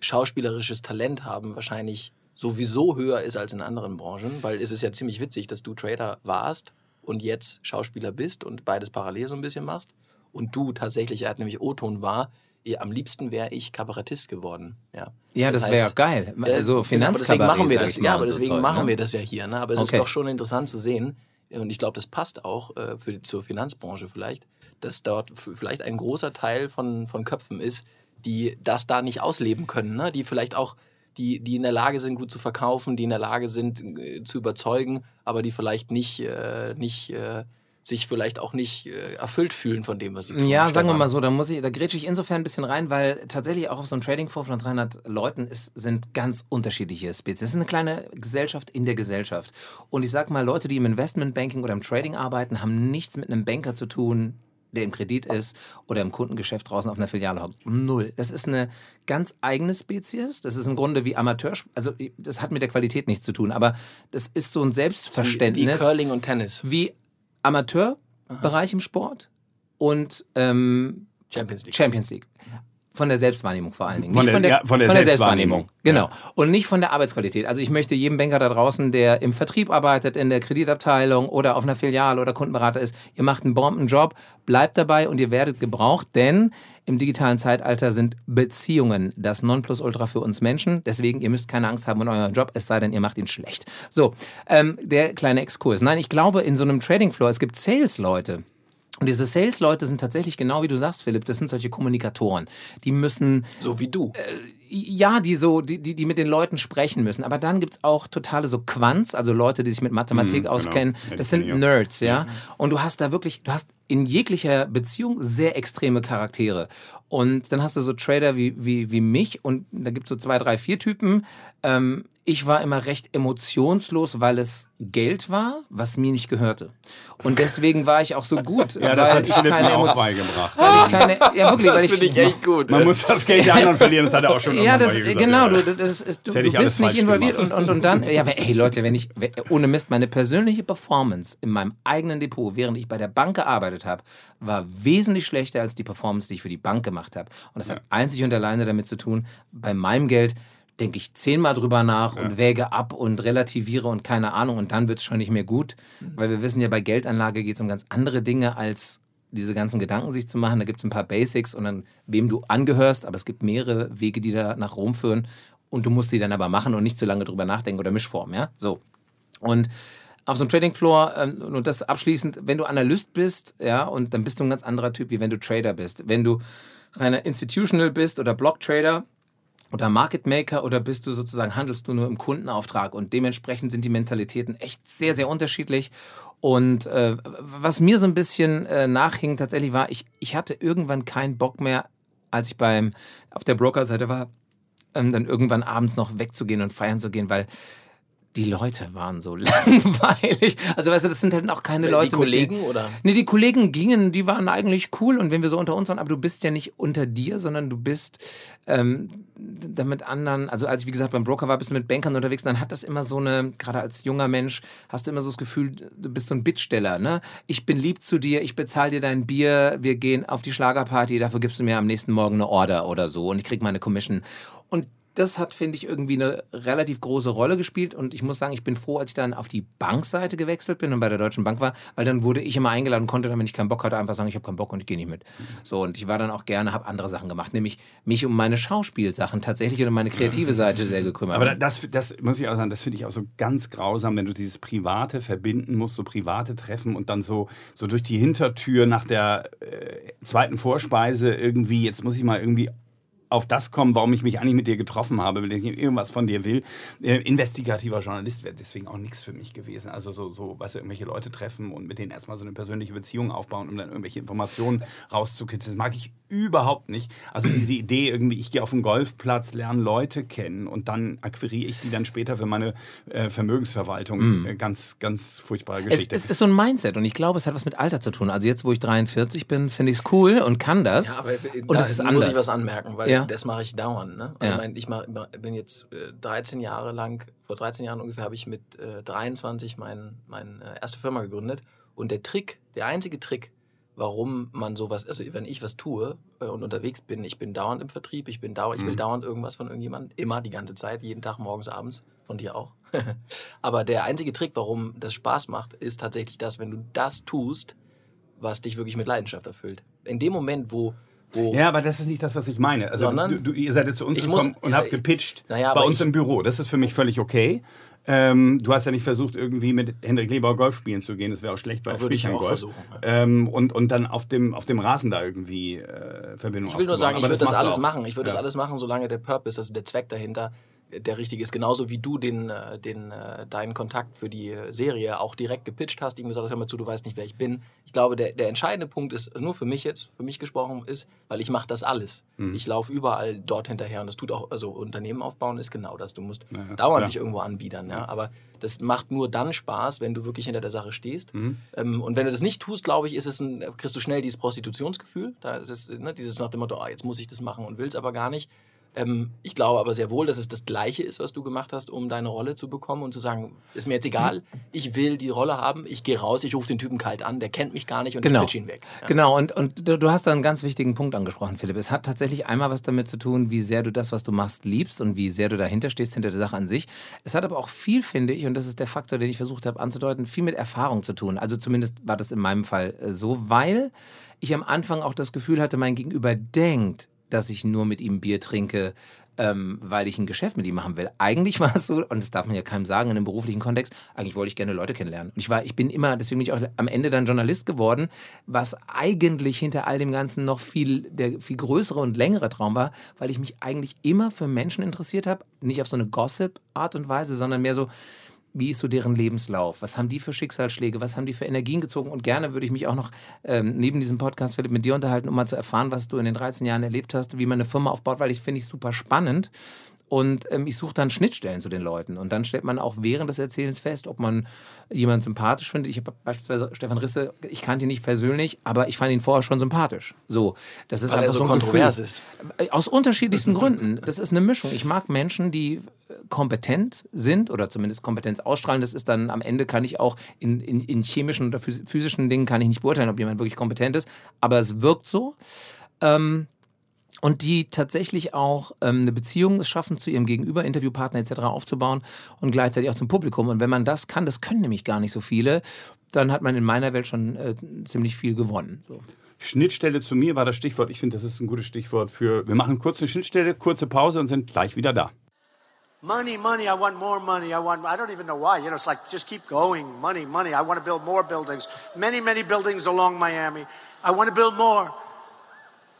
schauspielerisches Talent haben, wahrscheinlich sowieso höher ist als in anderen Branchen, weil es ist ja ziemlich witzig, dass du Trader warst und jetzt Schauspieler bist und beides parallel so ein bisschen machst. Und du tatsächlich, er hat nämlich O-Ton war, eh, am liebsten wäre ich Kabarettist geworden. Ja, ja, das, wäre heißt, geil. äh, Also genau, deswegen machen Finanzkabarett, wir das. Ja, aber so deswegen machen ne? wir das ja hier. Ne? Aber es Okay. ist doch schon interessant zu sehen, und ich glaube, das passt auch äh, für, zur Finanzbranche vielleicht, dass dort vielleicht ein großer Teil von, von Köpfen ist, die das da nicht ausleben können, ne? die vielleicht auch, die, die in der Lage sind, gut zu verkaufen, die in der Lage sind, äh, zu überzeugen, aber die vielleicht nicht, äh, nicht äh, sich vielleicht auch nicht äh, erfüllt fühlen von dem, was sie tun. Ja, sagen wir mal so, da muss ich, da grätsche ich insofern ein bisschen rein, weil tatsächlich auch auf so einem Trading Floor von 300 Leuten ist, sind ganz unterschiedliche Spezies. Es ist eine kleine Gesellschaft in der Gesellschaft. Und ich sag mal, Leute, die im Investmentbanking oder im Trading arbeiten, haben nichts mit einem Banker zu tun, der im Kredit ist oder im Kundengeschäft draußen auf einer Filiale hockt. Null. Das ist eine ganz eigene Spezies. Das ist im Grunde wie Amateur, also das hat mit der Qualität nichts zu tun, aber das ist so ein wie, wie Selbstverständnis Curling und Tennis. wie Amateurbereich im Sport und ähm, Champions League. Champions League. Von der Selbstwahrnehmung vor allen Dingen. Von Nicht der- ja, von der Selbstwahrnehmung. Genau. Und nicht von der Arbeitsqualität. Also ich möchte jedem Banker da draußen, der im Vertrieb arbeitet, in der Kreditabteilung oder auf einer Filiale oder Kundenberater ist, ihr macht einen Bombenjob, bleibt dabei und ihr werdet gebraucht, denn im digitalen Zeitalter sind Beziehungen das Nonplusultra für uns Menschen. Deswegen, ihr müsst keine Angst haben um euren Job, es sei denn, ihr macht ihn schlecht. So, ähm, der kleine Exkurs. Nein, ich glaube, in so einem Trading Floor, es gibt Sales-Leute. Und diese Sales-Leute sind tatsächlich genau wie du sagst, Philipp, das sind solche Kommunikatoren. Die müssen So wie du. ja, die so, die, die, die mit den Leuten sprechen müssen. Aber dann gibt's auch totale so Quants, also Leute, die sich mit Mathematik genau. auskennen. Ja, Das sind. Nerds, ja. Und du hast da wirklich, du hast in jeglicher Beziehung sehr extreme Charaktere. Und dann hast du so Trader wie, wie, wie mich und da gibt's so zwei, drei, vier Typen. Ähm, ich war immer recht emotionslos, weil es Geld war, was mir nicht gehörte. Und deswegen war ich auch so gut, Ja, das weil hat ich keine auch Emotionen. beigebracht. Weil ich keine, ja wirklich, weil Das finde ich echt gut. Man muss das Geld der anderen verlieren, das hat er auch schon ja, das, mal gesagt. genau, Ja. du, das ist, du, du ich alles bist nicht involviert und, und, und dann, ja, aber ey Leute, wenn ich, ohne Mist, meine persönliche Performance in meinem eigenen Depot, während ich bei der Bank gearbeitet habe, war wesentlich schlechter als die Performance, die ich für die Bank gemacht habe. Und das hat einzig und alleine damit zu tun, bei meinem Geld denke ich zehnmal drüber nach und wäge ab und relativiere und keine Ahnung und dann wird es schon nicht mehr gut, weil wir wissen ja, bei Geldanlage geht es um ganz andere Dinge als diese ganzen Gedanken sich zu machen. Da gibt es ein paar Basics und dann, wem du angehörst, aber es gibt mehrere Wege, die da nach Rom führen und du musst sie dann aber machen und nicht zu lange drüber nachdenken oder Mischform, ja? So. Und auf so einem Trading Floor, ähm, und das abschließend, wenn du Analyst bist, ja, und dann bist du ein ganz anderer Typ, wie wenn du Trader bist. Wenn du reiner Institutional bist oder Block Trader, oder Market Maker oder bist du sozusagen, handelst du nur im Kundenauftrag und dementsprechend sind die Mentalitäten echt sehr, sehr unterschiedlich. Und äh, was mir so ein bisschen äh, nachhing tatsächlich war, ich, ich hatte irgendwann keinen Bock mehr, als ich beim, auf der Brokerseite war, ähm, dann irgendwann abends noch wegzugehen und feiern zu gehen, weil die Leute waren so langweilig. Also weißt du, das sind halt auch keine Die Leute. mit Kollegen denen- oder? Nee, die Kollegen gingen, die waren eigentlich cool und wenn wir so unter uns waren, aber du bist ja nicht unter dir, sondern du bist ähm, da mit anderen, also als ich wie gesagt beim Broker war, bist du mit Bankern unterwegs, dann hat das immer so eine, gerade als junger Mensch, hast du immer so das Gefühl, du bist so ein Bittsteller, ne? Ich bin lieb zu dir, ich bezahle dir dein Bier, wir gehen auf die Schlagerparty, dafür gibst du mir am nächsten Morgen eine Order oder so und ich krieg meine Commission. Und das hat, finde ich, irgendwie eine relativ große Rolle gespielt. Und ich muss sagen, ich bin froh, als ich dann auf die Bankseite gewechselt bin und bei der Deutschen Bank war, weil dann wurde ich immer eingeladen und konnte dann, wenn ich keinen Bock hatte, einfach sagen, ich habe keinen Bock und ich gehe nicht mit. So, und ich war dann auch gerne, habe andere Sachen gemacht, nämlich mich um meine Schauspielsachen tatsächlich und um meine kreative Seite sehr gekümmert. Aber das, das muss ich auch sagen, das finde ich auch so ganz grausam, wenn du dieses Private verbinden musst, so private Treffen und dann so, so durch die Hintertür nach der äh, zweiten Vorspeise irgendwie, jetzt muss ich mal irgendwie auf das kommen, warum ich mich eigentlich mit dir getroffen habe, weil ich irgendwas von dir will. Äh, investigativer Journalist wäre deswegen auch nichts für mich gewesen. Also so, so, weißt du, irgendwelche Leute treffen und mit denen erstmal so eine persönliche Beziehung aufbauen, um dann irgendwelche Informationen rauszukitzeln. Das mag ich überhaupt nicht. Also diese Idee irgendwie, ich gehe auf den Golfplatz, lerne Leute kennen und dann akquiriere ich die dann später für meine äh, Vermögensverwaltung. Äh, ganz, ganz furchtbare es, Geschichte. es ist so ein Mindset und ich glaube, es hat was mit Alter zu tun. Also jetzt, wo ich 43 bin, finde ich es cool und kann das. Ja, aber und da es ist muss anders. ich was anmerken, weil Ja. Das mache ich dauernd. Ne? Ja. Ich, mein, ich mach, bin jetzt äh, 13 Jahre lang, vor 13 Jahren ungefähr, habe ich mit äh, 23 meine mein, äh, erste Firma gegründet. Und der Trick, der einzige Trick, warum man sowas, also wenn ich was tue äh, und unterwegs bin, ich bin dauernd im Vertrieb, ich bin dauernd, ich will Mhm. dauernd irgendwas von irgendjemandem, immer die ganze Zeit, jeden Tag, morgens, abends, von dir auch. Aber der einzige Trick, warum das Spaß macht, ist tatsächlich das, wenn du das tust, was dich wirklich mit Leidenschaft erfüllt. In dem Moment, wo, wo Ja, aber das ist nicht das, was ich meine. Also Sondern- du, du, ihr seid ja zu uns Ich muss- gekommen und ja, habt gepitcht Naja, bei uns ich- im Büro. Das ist für mich völlig okay. Ähm, du hast ja nicht versucht, irgendwie mit Hendrik Leber Golf spielen zu gehen. Das wäre auch schlecht, weil Würde ich auch Golf. versuchen, ja. Ähm, und, und dann auf dem, auf dem Rasen da irgendwie äh, Verbindung Ich will nur aufzubauen. sagen, ich würde das du alles machen. Ich würde Ja. das alles machen, solange der Purpose, also der Zweck dahinter, der richtige ist. Genauso wie du den, äh, den, äh, deinen Kontakt für die Serie auch direkt gepitcht hast, ihm gesagt hast, hör mal zu, du weißt nicht, wer ich bin. Ich glaube, der, der entscheidende Punkt ist, nur für mich jetzt, für mich gesprochen, ist, weil ich mache das alles. Mhm. Ich laufe überall dort hinterher und das tut auch, also Unternehmen aufbauen ist genau das. Du musst ja, dauernd ja. dich irgendwo anbiedern, ja. Aber das macht nur dann Spaß, wenn du wirklich hinter der Sache stehst. Mhm. Ähm, und wenn du das nicht tust, glaube ich, ist es ein, kriegst du schnell dieses Prostitutionsgefühl. Da, das, ne, dieses nach dem Motto, ah, jetzt muss ich das machen und will es aber gar nicht. Ähm, ich glaube aber sehr wohl, dass es das Gleiche ist, was du gemacht hast, um deine Rolle zu bekommen und zu sagen, ist mir jetzt egal, ich will die Rolle haben, ich gehe raus, ich rufe den Typen kalt an, der kennt mich gar nicht und genau. ich pitch ihn weg. Ja. Genau, und, und du hast da einen ganz wichtigen Punkt angesprochen, Philipp. Es hat tatsächlich einmal was damit zu tun, wie sehr du das, was du machst, liebst und wie sehr du dahinter stehst, hinter der Sache an sich. Es hat aber auch viel, finde ich, und das ist der Faktor, den ich versucht habe anzudeuten, viel mit Erfahrung zu tun. Also zumindest war das in meinem Fall äh, so, weil ich am Anfang auch das Gefühl hatte, mein Gegenüber denkt, dass ich nur mit ihm Bier trinke, ähm, weil ich ein Geschäft mit ihm machen will. Eigentlich war es so, und das darf man ja keinem sagen in einem beruflichen Kontext, eigentlich wollte ich gerne Leute kennenlernen. Und ich war, ich bin immer, deswegen bin ich auch am Ende dann Journalist geworden, was eigentlich hinter all dem Ganzen noch viel, der viel größere und längere Traum war, weil ich mich eigentlich immer für Menschen interessiert habe. Nicht auf so eine Gossip-Art und Weise, sondern mehr so, wie ist so deren Lebenslauf? Was haben die für Schicksalsschläge? Was haben die für Energien gezogen? Und gerne würde ich mich auch noch ähm, neben diesem Podcast, Philipp, mit dir unterhalten, um mal zu erfahren, was du in den 13 Jahren erlebt hast, wie man eine Firma aufbaut, weil ich finde ich super spannend. Und ähm, ich suche dann Schnittstellen zu den Leuten. Und dann stellt man auch während des Erzählens fest, ob man jemanden sympathisch findet. Ich habe beispielsweise Stefan Risse, ich kannte ihn nicht persönlich, aber ich fand ihn vorher schon sympathisch. So, das ist Weil einfach so, so kontrovers Gefühl. ist. Äh, aus unterschiedlichsten Gründen. Das ist eine Mischung. Ich mag Menschen, die äh, kompetent sind oder zumindest Kompetenz ausstrahlen. Das ist dann am Ende kann ich auch in, in, in chemischen oder physischen Dingen kann ich nicht beurteilen, ob jemand wirklich kompetent ist. Aber es wirkt so. Ähm, und die tatsächlich auch ähm, eine Beziehung schaffen zu ihrem Gegenüber, Interviewpartner etc. aufzubauen und gleichzeitig auch zum Publikum. Und wenn man das kann, das können nämlich gar nicht so viele, dann hat man in meiner Welt schon äh, ziemlich viel gewonnen. So. Schnittstelle zu mir war das Stichwort. Ich finde, das ist ein gutes Stichwort für. Wir machen kurz eine Schnittstelle, kurze Pause und sind gleich wieder da. Money, money, I want more money. I want, I don't even know why. You know, it's like, just keep going. Money, money. I want to build more buildings. Many, many buildings along Miami. I want to build more.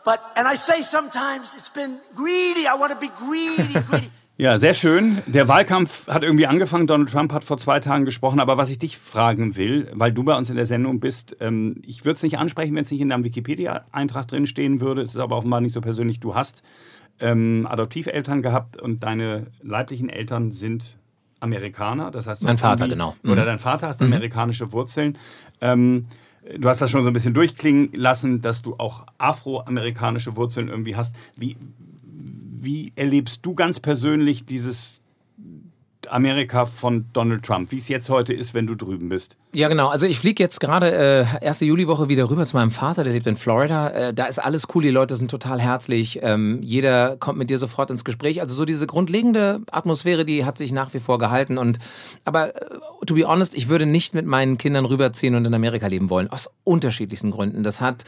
But, and I say sometimes it's been greedy. I want to be greedy, greedy. Ja, sehr schön. Der Wahlkampf hat irgendwie angefangen. Donald Trump hat vor zwei Tagen gesprochen. Aber was ich dich fragen will, weil du bei uns in der Sendung bist, ähm, ich würde es nicht ansprechen, wenn es nicht in deinem Wikipedia-Eintrag drin stehen würde. Es ist aber offenbar nicht so persönlich. Du hast ähm, Adoptiveltern gehabt und deine leiblichen Eltern sind Amerikaner. Das heißt, mein Vater, genau. Oder mhm. dein Vater hast mhm. amerikanische Wurzeln. Ähm, Du hast das schon so ein bisschen durchklingen lassen, dass du auch afroamerikanische Wurzeln irgendwie hast. Wie, wie erlebst du ganz persönlich dieses Amerika von Donald Trump, wie es jetzt heute ist, wenn du drüben bist? Ja, genau. Also ich fliege jetzt gerade äh, erste Juliwoche wieder rüber zu meinem Vater, der lebt in Florida. Äh, da ist alles cool, die Leute sind total herzlich. Ähm, jeder kommt mit dir sofort ins Gespräch. Also so diese grundlegende Atmosphäre, die hat sich nach wie vor gehalten. Und aber äh, to be honest, ich würde nicht mit meinen Kindern rüberziehen und in Amerika leben wollen. Aus unterschiedlichsten Gründen. Das hat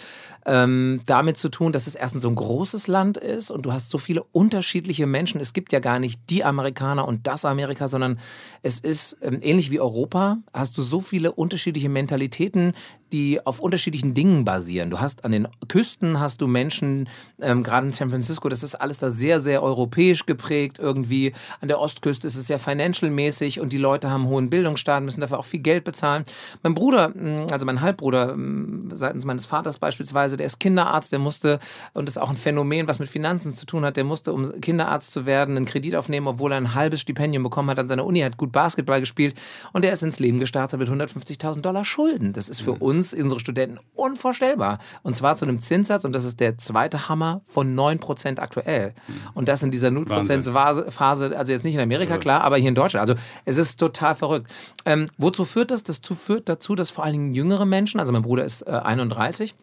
ähm, damit zu tun, dass es erstens so ein großes Land ist und du hast so viele unterschiedliche Menschen. Es gibt ja gar nicht die Amerikaner und das Amerika, sondern es ist ähm, ähnlich wie Europa. Hast du so viele unterschiedliche Mentalitäten, die auf unterschiedlichen Dingen basieren. Du hast an den Küsten hast du Menschen, ähm, gerade in San Francisco, das ist alles da sehr, sehr europäisch geprägt irgendwie. An der Ostküste ist es sehr financial-mäßig und die Leute haben hohen Bildungsstand, müssen dafür auch viel Geld bezahlen. Mein Bruder, mm, also mein Halbbruder mm, seitens meines Vaters beispielsweise, der ist Kinderarzt, der musste, und das ist auch ein Phänomen, was mit Finanzen zu tun hat, der musste, um Kinderarzt zu werden, einen Kredit aufnehmen, obwohl er ein halbes Stipendium bekommen hat an seiner Uni, hat gut Basketball gespielt und er ist ins Leben gestartet mit 150.000 Dollar Schulden. Das ist für mhm. Uns, unsere Studenten, unvorstellbar. Und zwar zu einem Zinssatz, und das ist der zweite Hammer, von 9% aktuell. Und das in dieser 0% Phase, also jetzt nicht in Amerika, klar, aber hier in Deutschland. Also es ist total verrückt. Ähm, wozu führt das? Das führt dazu, dass vor allen Dingen jüngere Menschen, also mein Bruder ist äh, 31,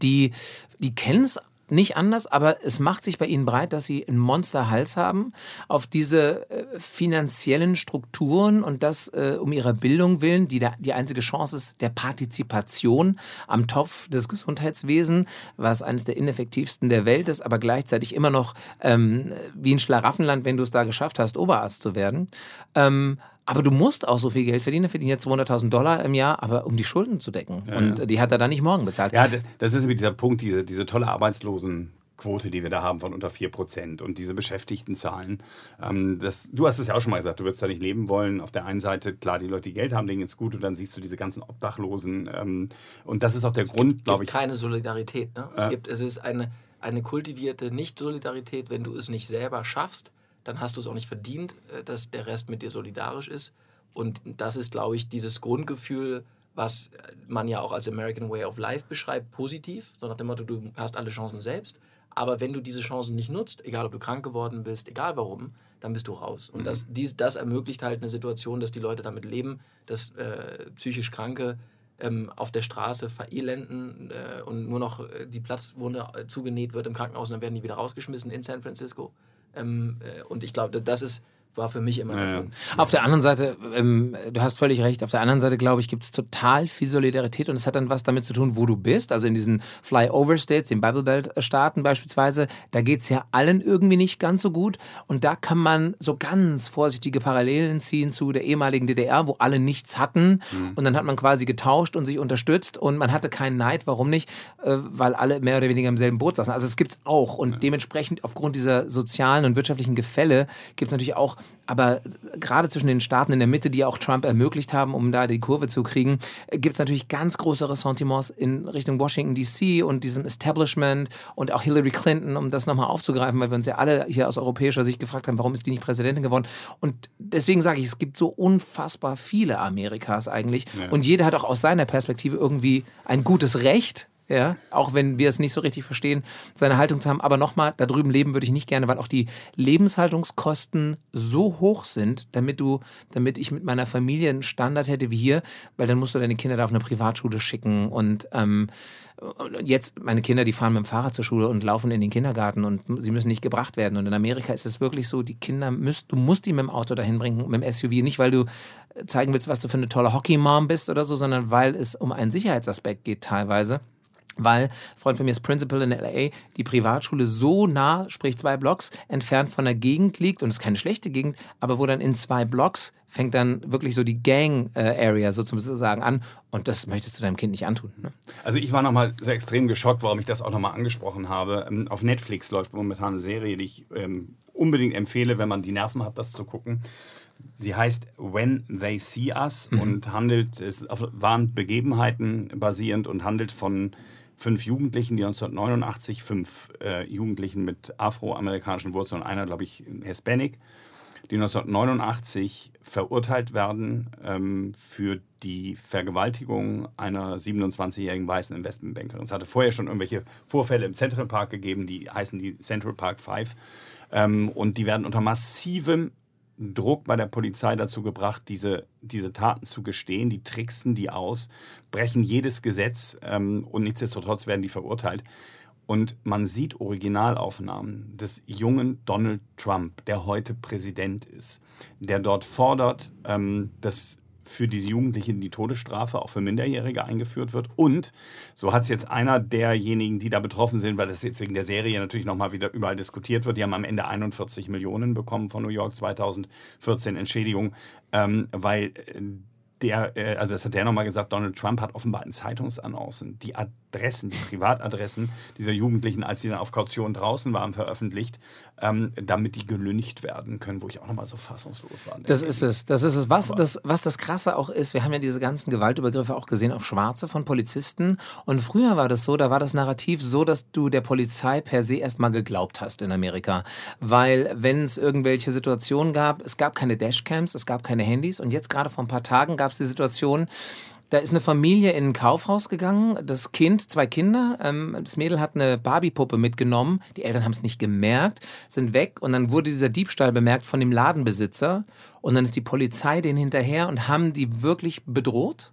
die, die kennen es nicht anders, aber es macht sich bei ihnen breit, dass sie einen Monsterhals haben auf diese äh, finanziellen Strukturen und das äh, um ihrer Bildung willen, die da, die einzige Chance ist der Partizipation am Topf des Gesundheitswesens, was eines der ineffektivsten der Welt ist, aber gleichzeitig immer noch ähm, wie ein Schlaraffenland, wenn du es da geschafft hast, Oberarzt zu werden. Ähm, aber du musst auch so viel Geld verdienen, verdienen jetzt 200.000 Dollar im Jahr, aber um die Schulden zu decken. Ja, und ja. die hat er dann nicht morgen bezahlt. Ja, das ist dieser Punkt, diese, diese tolle Arbeitslosen. Quote, die wir da haben von unter 4% und diese Beschäftigtenzahlen. Ähm, das, du hast es ja auch schon mal gesagt, du würdest da nicht leben wollen. Auf der einen Seite, klar, die Leute, die Geld haben, denen geht's gut und dann siehst du diese ganzen Obdachlosen. Ähm, und das ist auch der es Grund, gibt, glaube gibt ich. keine Solidarität. Ne? Es, Ja. gibt, es ist eine, eine kultivierte Nicht-Solidarität. Wenn du es nicht selber schaffst, dann hast du es auch nicht verdient, äh, dass der Rest mit dir solidarisch ist. Und das ist, glaube ich, dieses Grundgefühl, was man ja auch als American Way of Life beschreibt, positiv. So nach dem Motto, du hast alle Chancen selbst. Aber wenn du diese Chancen nicht nutzt, egal ob du krank geworden bist, egal warum, dann bist du raus. Und das, dies, das ermöglicht halt eine Situation, dass die Leute damit leben, dass äh, psychisch Kranke ähm, auf der Straße verelenden äh, und nur noch äh, die Platzwunde äh, zugenäht wird im Krankenhaus und dann werden die wieder rausgeschmissen in San Francisco. Ähm, äh, und ich glaube, das ist, war für mich immer Ja, ja. Auf der anderen Seite, ähm, du hast völlig recht, auf der anderen Seite, glaube ich, gibt es total viel Solidarität und es hat dann was damit zu tun, wo du bist. Also in diesen Flyover-States, den Bible Belt-Staaten beispielsweise, da geht es ja allen irgendwie nicht ganz so gut. Und da kann man so ganz vorsichtige Parallelen ziehen zu der ehemaligen DDR, wo alle nichts hatten. Und dann hat man quasi getauscht und sich unterstützt und man hatte keinen Neid. Warum nicht? Äh, weil alle mehr oder weniger im selben Boot saßen. Also es gibt es auch. Und dementsprechend aufgrund dieser sozialen und wirtschaftlichen Gefälle gibt es natürlich auch, aber gerade zwischen den Staaten in der Mitte, die auch Trump ermöglicht haben, um da die Kurve zu kriegen, gibt es natürlich ganz große Ressentiments in Richtung Washington DC und diesem Establishment und auch Hillary Clinton, um das nochmal aufzugreifen, weil wir uns ja alle hier aus europäischer Sicht gefragt haben, warum ist die nicht Präsidentin geworden? Und deswegen sage ich, es gibt so unfassbar viele Amerikas eigentlich Ja. und jeder hat auch aus seiner Perspektive irgendwie ein gutes Recht, ja, auch wenn wir es nicht so richtig verstehen, seine Haltung zu haben. Aber nochmal, da drüben leben würde ich nicht gerne, weil auch die Lebenshaltungskosten so hoch sind, damit du, damit ich mit meiner Familie einen Standard hätte wie hier, weil dann musst du deine Kinder da auf eine Privatschule schicken und ähm, jetzt, meine Kinder, die fahren mit dem Fahrrad zur Schule und laufen in den Kindergarten und sie müssen nicht gebracht werden. Und in Amerika ist es wirklich so, die Kinder müsst, du musst die mit dem Auto dahin bringen, mit dem SUV, nicht weil du zeigen willst, was du für eine tolle Hockey-Mom bist oder so, sondern weil es um einen Sicherheitsaspekt geht teilweise. Weil, Freund von mir ist Principal in LA, die Privatschule so nah, sprich zwei Blocks, entfernt von der Gegend liegt und es ist keine schlechte Gegend, aber wo dann in zwei Blocks fängt dann wirklich so die Gang-Area sozusagen an und das möchtest du deinem Kind nicht antun. Ne? Also ich war nochmal so extrem geschockt, warum ich das auch nochmal angesprochen habe. Ähm, Auf Netflix läuft momentan eine Serie, die ich ähm, unbedingt empfehle, wenn man die Nerven hat, das zu gucken. Sie heißt When They See Us und handelt, ist auf wahren Begebenheiten basierend und handelt von fünf Jugendlichen, die 1989, fünf äh, Jugendlichen mit afroamerikanischen Wurzeln und einer, glaube ich, Hispanic, die 1989 verurteilt werden ähm, für die Vergewaltigung einer 27-jährigen weißen Investmentbankerin. Es hatte vorher schon irgendwelche Vorfälle im Central Park gegeben, die heißen die Central Park Five. Ähm, und die werden unter massivem Druck bei der Polizei dazu gebracht, diese, diese Taten zu gestehen. Die tricksen die aus, brechen jedes Gesetz ähm, und nichtsdestotrotz werden die verurteilt. Und man sieht Originalaufnahmen des jungen Donald Trump, der heute Präsident ist, der dort fordert, ähm, dass für die Jugendlichen die Todesstrafe auch für Minderjährige eingeführt wird. Und so hat es jetzt einer derjenigen, die da betroffen sind, weil das jetzt wegen der Serie natürlich nochmal wieder überall diskutiert wird, die haben am Ende 41 Millionen bekommen von New York 2014 Entschädigung, ähm, weil äh, der, äh, also das hat der nochmal gesagt, Donald Trump hat offenbar in Zeitungsannoncen die Adressen, die Privatadressen dieser Jugendlichen, als sie dann auf Kaution draußen waren, veröffentlicht, ähm, damit die gelüncht werden können, wo ich auch nochmal so fassungslos war. Das ist es. Das ist es. Was das, was das Krasse auch ist, wir haben ja diese ganzen Gewaltübergriffe auch gesehen auf Schwarze von Polizisten. Und früher war das so, da war das Narrativ so, dass du der Polizei per se erstmal geglaubt hast in Amerika. Weil, wenn es irgendwelche Situationen gab, es gab keine Dashcams, es gab keine Handys. Und jetzt gerade vor ein paar Tagen gab es die Situation, da ist eine Familie in ein Kaufhaus gegangen, das Kind, zwei Kinder, ähm, das Mädel hat eine Barbiepuppe mitgenommen, die Eltern haben es nicht gemerkt, sind weg und dann wurde dieser Diebstahl bemerkt von dem Ladenbesitzer und dann ist die Polizei denen hinterher und haben die wirklich bedroht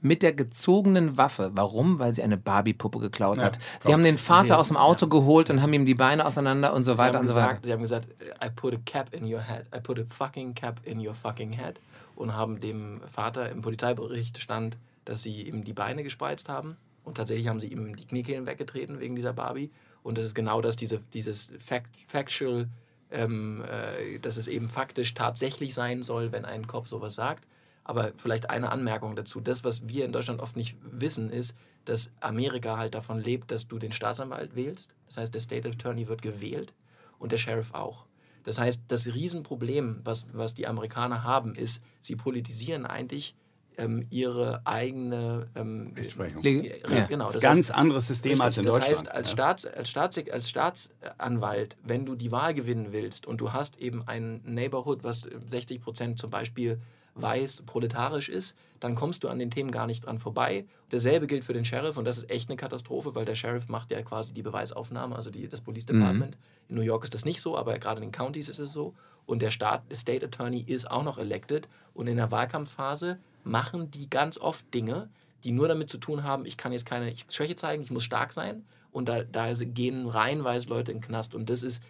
mit der gezogenen Waffe. Warum? Weil sie eine Barbiepuppe geklaut hat. Sie haben den Vater Sie- aus dem Auto geholt und haben ihm die Beine auseinander und so Sie weiter und so weiter. gesagt, sie haben gesagt, I put a cap in your head. I put a fucking cap in your fucking head. Und haben dem Vater im Polizeibericht stand, dass sie ihm die Beine gespreizt haben. Und tatsächlich haben sie ihm die Kniekehlen weggetreten wegen dieser Barbie. Und das ist genau das, diese, dieses fact, factual, ähm, äh, dass es eben faktisch tatsächlich sein soll, wenn ein Cop sowas sagt. Aber vielleicht eine Anmerkung dazu. Das, was wir in Deutschland oft nicht wissen, ist, dass Amerika halt davon lebt, dass du den Staatsanwalt wählst. Das heißt, der State Attorney wird gewählt und der Sheriff auch. Das heißt, das Riesenproblem, was, was die Amerikaner haben, ist, sie politisieren eigentlich ähm, ihre eigene ähm, Rechtsprechung. ja. genau, Das das ist ein ganz heißt, anderes System Richtig, als in das Deutschland. heißt, als, ja. Staats, als, Staats, als Staatsanwalt, wenn du die Wahl gewinnen willst und du hast eben ein Neighborhood, was 60 Prozent zum Beispiel weiß, proletarisch ist, dann kommst du an den Themen gar nicht dran vorbei. Dasselbe gilt für den Sheriff und das ist echt eine Katastrophe, weil der Sheriff macht ja quasi die Beweisaufnahme, also die, das Police Department. In New York ist das nicht so, aber gerade in den Counties ist es so. Und der Staat, State Attorney ist auch noch elected und in der Wahlkampfphase machen die ganz oft Dinge, die nur damit zu tun haben, ich kann jetzt keine Schwäche zeigen, ich muss stark sein. Und da, da gehen reihenweise Leute in den Knast. Und das ist,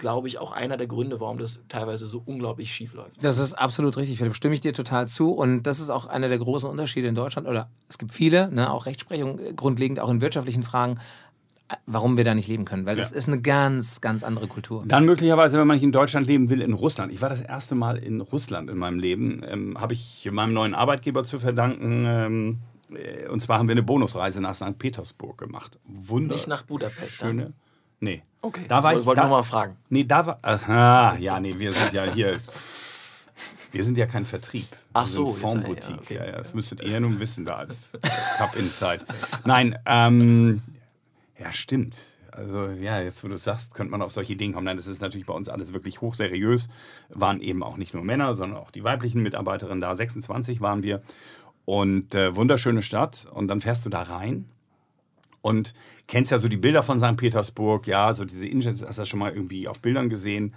glaube ich, auch einer der Gründe, warum das teilweise so unglaublich schief läuft. Das ist absolut richtig, Philipp. Stimme ich dir total zu. Und das ist auch einer der großen Unterschiede in Deutschland. Oder es gibt viele, ne, auch Rechtsprechung äh, grundlegend, auch in wirtschaftlichen Fragen, äh, warum wir da nicht leben können. Weil das Ja. ist eine ganz, ganz andere Kultur. Dann möglicherweise, wenn man nicht in Deutschland leben will, in Russland. Ich war das erste Mal in Russland in meinem Leben. Ähm, Habe ich meinem neuen Arbeitgeber zu verdanken. Ähm, äh, und zwar haben wir eine Bonusreise nach St. Petersburg gemacht. Wunder. Nicht nach Budapest. Schöne. Nee. Okay. Da war ich. Ich wollte da, noch mal fragen. Nee, da war. Aha, ja, nee, wir sind ja hier. Wir sind ja kein Vertrieb. Ach wir so, Formboutique. ja, okay. Ja, ja, das müsstet ihr nun wissen da als Cup Insight. Nein, ähm, ja, stimmt. Also, ja, jetzt wo du es sagst, könnte man auf solche Ideen kommen. Nein, das ist natürlich bei uns alles wirklich hochseriös. Waren eben auch nicht nur Männer, sondern auch die weiblichen Mitarbeiterinnen da. 26 waren wir. Und äh, wunderschöne Stadt. Und dann fährst du da rein und kennst ja so die Bilder von St. Petersburg, ja, so diese Innenstadt, hast du ja schon mal irgendwie auf Bildern gesehen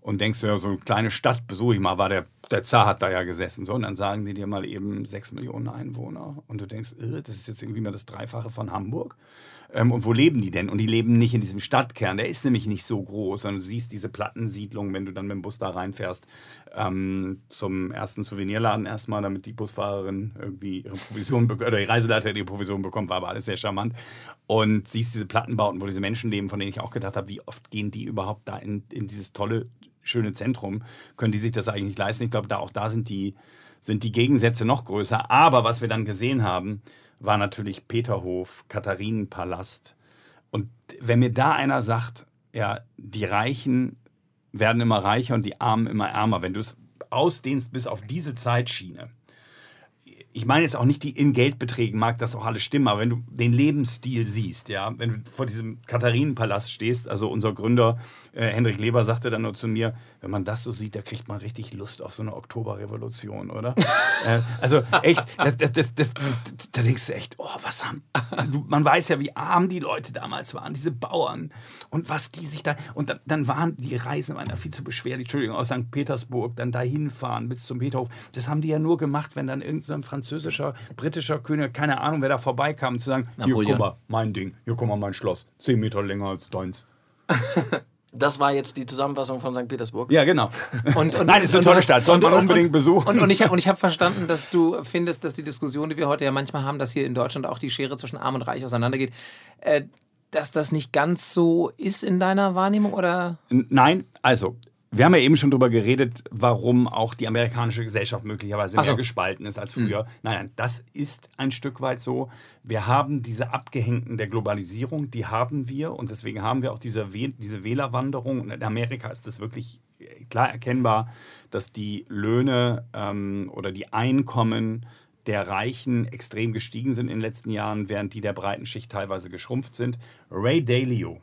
und denkst du ja, so eine kleine Stadt besuche ich mal, war der, der Zar hat da ja gesessen, so, und dann sagen die dir mal eben sechs Millionen Einwohner und du denkst, äh, das ist jetzt irgendwie mal das Dreifache von Hamburg. Ähm, und wo leben die denn? Und die leben nicht in diesem Stadtkern, der ist nämlich nicht so groß, sondern du siehst diese Plattensiedlung, wenn du dann mit dem Bus da reinfährst, ähm, zum ersten Souvenirladen erstmal, damit die Busfahrerin irgendwie ihre Provision oder die Reiseleiter ihre Provision bekommt, war aber alles sehr charmant. Und siehst diese Plattenbauten, wo diese Menschen leben, von denen ich auch gedacht habe, wie oft gehen die überhaupt da in, in dieses tolle, schöne Zentrum? Können die sich das eigentlich leisten? Ich glaube, da auch da sind die, sind die Gegensätze noch größer. Aber was wir dann gesehen haben, war natürlich Peterhof, Katharinenpalast. Und wenn mir da einer sagt, ja, die Reichen werden immer reicher und die Armen immer ärmer, wenn du es ausdehnst bis auf diese Zeitschiene. Ich meine jetzt auch nicht die in Geldbeträgen, mag das auch alles stimmen, aber wenn du den Lebensstil siehst, ja, wenn du vor diesem Katharinenpalast stehst, also unser Gründer äh, Hendrik Leber sagte dann nur zu mir, wenn man das so sieht, da kriegt man richtig Lust auf so eine Oktoberrevolution, oder? äh, also echt, das, das, das, da denkst du echt, oh, was haben, man weiß ja, wie arm die Leute damals waren, diese Bauern und was die sich da, und dann, dann waren die Reisen waren ja viel zu beschwerlich, Entschuldigung, aus St. Petersburg, dann dahin fahren bis zum Peterhof, das haben die ja nur gemacht, wenn dann irgendein französischer, britischer König, keine Ahnung, wer da vorbeikam, zu sagen, hier, Napoleon. guck mal, mein Ding, hier, guck mal, mein Schloss, zehn Meter länger als deins. Das war jetzt die Zusammenfassung von St. Petersburg. Ja, genau. Und, und, Nein, ist eine tolle Stadt, sollte man unbedingt besuchen. Und, und ich, ich habe verstanden, dass du findest, dass die Diskussion, die wir heute ja manchmal haben, dass hier in Deutschland auch die Schere zwischen Arm und Reich auseinandergeht, äh, dass das nicht ganz so ist in deiner Wahrnehmung oder? Nein, also, wir haben ja eben schon darüber geredet, warum auch die amerikanische Gesellschaft möglicherweise so. mehr gespalten ist als früher. Nein, nein, das ist ein Stück weit so. Wir haben diese Abgehängten der Globalisierung, die haben wir und deswegen haben wir auch diese, Wäh diese Wählerwanderung. Und in Amerika ist es wirklich äh, klar erkennbar, dass die Löhne ähm, oder die Einkommen der Reichen extrem gestiegen sind in den letzten Jahren, während die der breiten Schicht teilweise geschrumpft sind. Ray Dalio,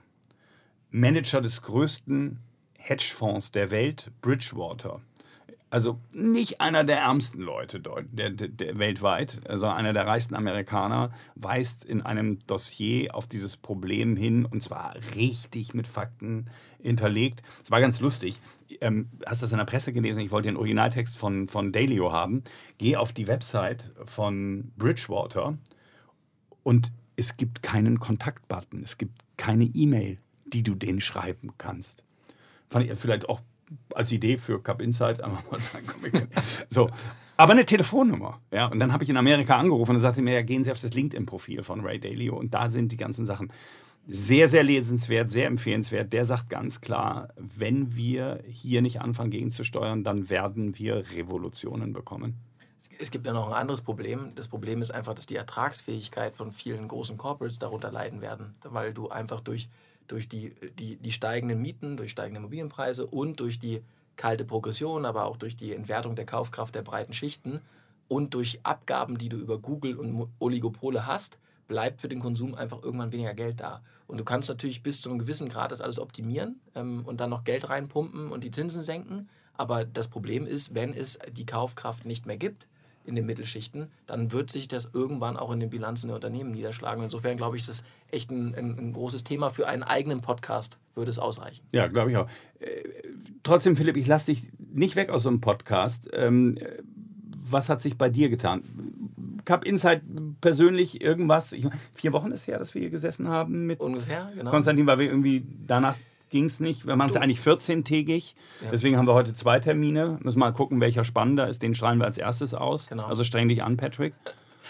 Manager des größten Hedgefonds der Welt, Bridgewater. Also nicht einer der ärmsten Leute der, der, der weltweit, sondern einer der reichsten Amerikaner, weist in einem Dossier auf dieses Problem hin und zwar richtig mit Fakten hinterlegt. Es war ganz lustig. Ähm, hast das in der Presse gelesen? Ich wollte den Originaltext von, von Dalio haben. Geh auf die Website von Bridgewater und es gibt keinen Kontaktbutton. Es gibt keine E-Mail, die du denen schreiben kannst. Fand ich vielleicht auch als Idee für Cup Insight. so. Aber eine Telefonnummer. Ja? Und dann habe ich in Amerika angerufen und sagte mir, ja, gehen Sie auf das LinkedIn-Profil von Ray Dalio und da sind die ganzen Sachen. Sehr, sehr lesenswert, sehr empfehlenswert. Der sagt ganz klar, wenn wir hier nicht anfangen gegenzusteuern, dann werden wir Revolutionen bekommen. Es gibt ja noch ein anderes Problem. Das Problem ist einfach, dass die Ertragsfähigkeit von vielen großen Corporates darunter leiden werden, weil du einfach durch, durch die, die, die steigenden Mieten, durch steigende Immobilienpreise und durch die kalte Progression, aber auch durch die Entwertung der Kaufkraft der breiten Schichten und durch Abgaben, die du über Google und Oligopole hast, bleibt für den Konsum einfach irgendwann weniger Geld da. Und du kannst natürlich bis zu einem gewissen Grad das alles optimieren ähm, und dann noch Geld reinpumpen und die Zinsen senken. Aber das Problem ist, wenn es die Kaufkraft nicht mehr gibt in den Mittelschichten, dann wird sich das irgendwann auch in den Bilanzen der Unternehmen niederschlagen. Insofern glaube ich, ist das echt ein, ein, ein großes Thema für einen eigenen Podcast. Würde es ausreichen. Ja, glaube ich auch. Äh, trotzdem, Philipp, ich lasse dich nicht weg aus so einem Podcast. Ähm, was hat sich bei dir getan? Cup Insight persönlich irgendwas? Ich, vier Wochen ist her, dass wir hier gesessen haben mit Ungefähr, genau. Konstantin, weil wir irgendwie danach ging es nicht. Wir machen es eigentlich 14-tägig. Ja. Deswegen haben wir heute zwei Termine. Müssen mal gucken, welcher spannender ist. Den strahlen wir als erstes aus. Genau. Also streng dich an, Patrick.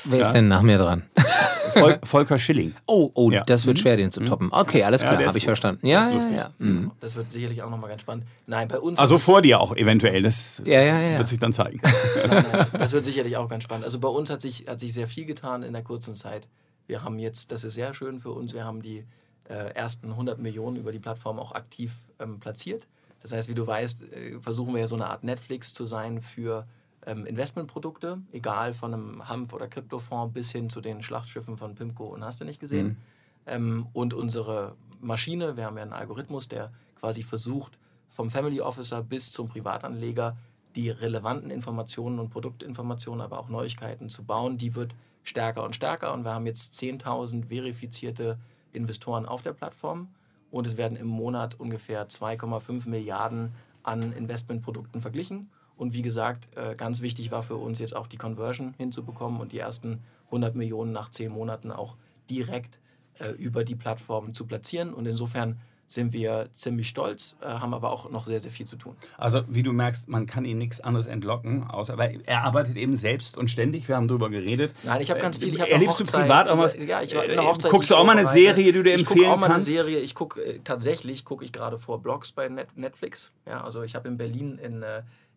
Wer ja. ist denn nach mir dran? Vol Volker Schilling. Oh, oh, ja. das wird mhm. schwer, den zu toppen. Okay, alles klar, ja, habe ich verstanden. Ja, das, ja, mhm. das wird sicherlich auch nochmal ganz spannend. Nein, bei uns. Also vor dir auch eventuell. Das ja, ja, ja. wird sich dann zeigen. nein, nein, das wird sicherlich auch ganz spannend. Also bei uns hat sich, hat sich sehr viel getan in der kurzen Zeit. Wir haben jetzt, das ist sehr schön für uns, wir haben die äh, ersten 100 Millionen über die Plattform auch aktiv ähm, platziert. Das heißt, wie du weißt, äh, versuchen wir ja so eine Art Netflix zu sein für ähm, Investmentprodukte, egal von einem Hanf- oder Kryptofonds bis hin zu den Schlachtschiffen von Pimco und hast du nicht gesehen. Mhm. Ähm, und unsere Maschine, wir haben ja einen Algorithmus, der quasi versucht, vom Family Officer bis zum Privatanleger die relevanten Informationen und Produktinformationen, aber auch Neuigkeiten zu bauen, die wird stärker und stärker. Und wir haben jetzt 10.000 verifizierte Investoren auf der Plattform und es werden im Monat ungefähr 2,5 Milliarden an Investmentprodukten verglichen. Und wie gesagt, äh, ganz wichtig war für uns jetzt auch die Conversion hinzubekommen und die ersten 100 Millionen nach 10 Monaten auch direkt äh, über die Plattform zu platzieren. Und insofern sind wir ziemlich stolz, äh, haben aber auch noch sehr, sehr viel zu tun. Also wie du merkst, man kann ihm nichts anderes entlocken, außer weil er arbeitet eben selbst und ständig. Wir haben darüber geredet. Nein, ich habe ganz viel. Ich hab Erlebst du privat auch was? Ja, ich war eine Hochzeit. Guckst du auch mal eine Serie, die du dir empfehlen ich auch mal kannst? eine Serie. Ich gucke tatsächlich gucke ich gerade vor Blogs bei Netflix. Ja, also ich habe in Berlin in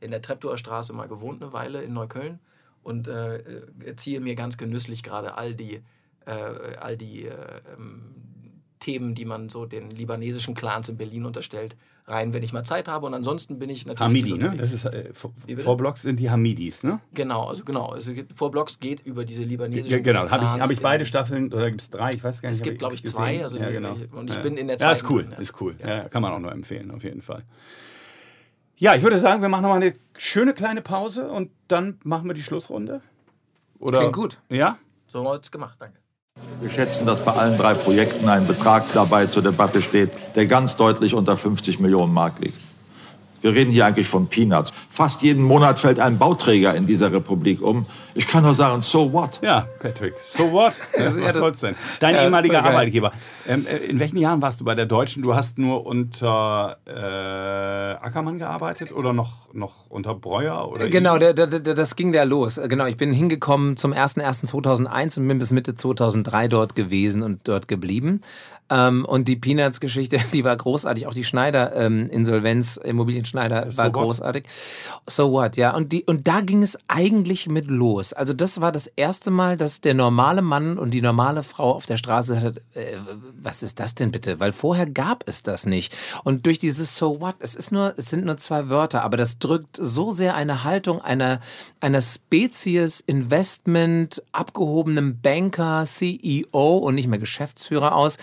in der Treptower Straße mal gewohnt eine Weile in Neukölln und äh, äh, ziehe mir ganz genüsslich gerade all die, äh, all die äh, ähm, Themen, die man so den libanesischen Clans in Berlin unterstellt, rein, wenn ich mal Zeit habe. Und ansonsten bin ich natürlich. Hamidi, ne? Das ist, äh, Vorblocks sind die Hamidis, ne? Genau, also genau. Also Vorblocks geht über diese libanesischen ja, Genau, habe ich, hab ich beide Staffeln oder gibt es drei? Ich weiß gar nicht. Es gibt, glaube ich, zwei. Also ja, genau. Und ich ja. bin in der zweiten. Ja, ist cool, ist cool. Ja. kann man auch nur empfehlen, auf jeden Fall. Ja, ich würde sagen, wir machen nochmal eine schöne kleine Pause und dann machen wir die Schlussrunde. Oder, Klingt gut. Ja? So haben wir es gemacht, danke. Wir schätzen, dass bei allen drei Projekten ein Betrag dabei zur Debatte steht, der ganz deutlich unter 50 Millionen Mark liegt. Wir reden hier eigentlich von Peanuts. Fast jeden Monat fällt ein Bauträger in dieser Republik um. Ich kann nur sagen, so what? Ja, Patrick, so what? Was soll's denn? Dein ja, ehemaliger Arbeitgeber. Ähm, äh, in welchen Jahren warst du bei der Deutschen? Du hast nur unter äh, Ackermann gearbeitet oder noch, noch unter Breuer? Oder genau, der, der, der, das ging da los. Genau, ich bin hingekommen zum 01.01.2001 und bin bis Mitte 2003 dort gewesen und dort geblieben. Ähm, und die Peanuts-Geschichte, die war großartig. Auch die Schneider-Insolvenz, ähm, Immobilienschneider, so war what? großartig. So what, ja. Und, die, und da ging es eigentlich mit los. Also das war das erste Mal, dass der normale Mann und die normale Frau auf der Straße hat, äh, was ist das denn bitte? Weil vorher gab es das nicht. Und durch dieses So what, es ist nur, es sind nur zwei Wörter, aber das drückt so sehr eine Haltung einer, einer Spezies Investment, abgehobenem Banker, CEO und nicht mehr Geschäftsführer aus,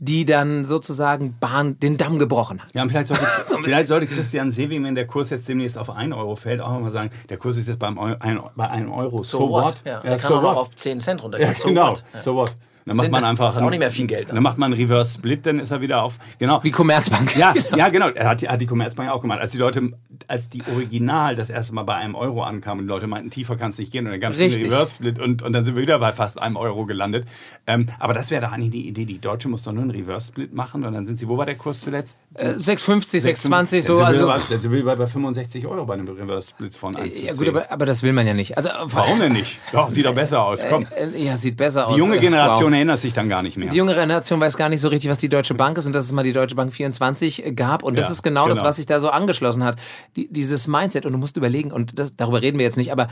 die dann sozusagen Bahn, den Damm gebrochen hat. Ja, und vielleicht sollte, so vielleicht sollte Christian Seewim, wenn der Kurs jetzt demnächst auf 1 Euro fällt, auch mal sagen, der Kurs ist jetzt beim ein, bei 1 Euro. So, so what? what? Ja, ja, der kann so auch what? auf 10 Cent runtergehen. Ja, so genau, what? so what. Dann macht man einfach. Ist auch nicht mehr viel Geld. Dann, dann macht man einen Reverse Split, dann ist er wieder auf. Genau. Wie Commerzbank. Ja, genau. ja, genau. Er hat, hat die Commerzbank auch gemacht. Als die Leute, als die Original das erste Mal bei einem Euro ankamen und die Leute meinten, tiefer kann es nicht gehen. Und dann gab es einen Reverse Split und, und dann sind wir wieder bei fast einem Euro gelandet. Ähm, aber das wäre doch eigentlich die Idee. Die Deutsche muss doch nur einen Reverse Split machen und dann sind sie, wo war der Kurs zuletzt? Äh, 6,50, 6,20 so. Also, bei, sind wir bei 65 Euro bei einem Reverse Split von 1 Ja, gut, aber, aber, das will man ja nicht. Also, Warum denn nicht? Doch, sieht doch besser aus. Komm. Äh, äh ja, sieht besser aus. Die junge Generation wow. erinnert sich dann gar nicht mehr. Die junge Generation weiß gar nicht so richtig, was die Deutsche Bank ist und dass es mal die Deutsche Bank 24 gab. Und das ja, ist genau, genau, das, was sich da so angeschlossen hat. Die, dieses Mindset. Und du musst überlegen, und das, darüber reden wir jetzt nicht, aber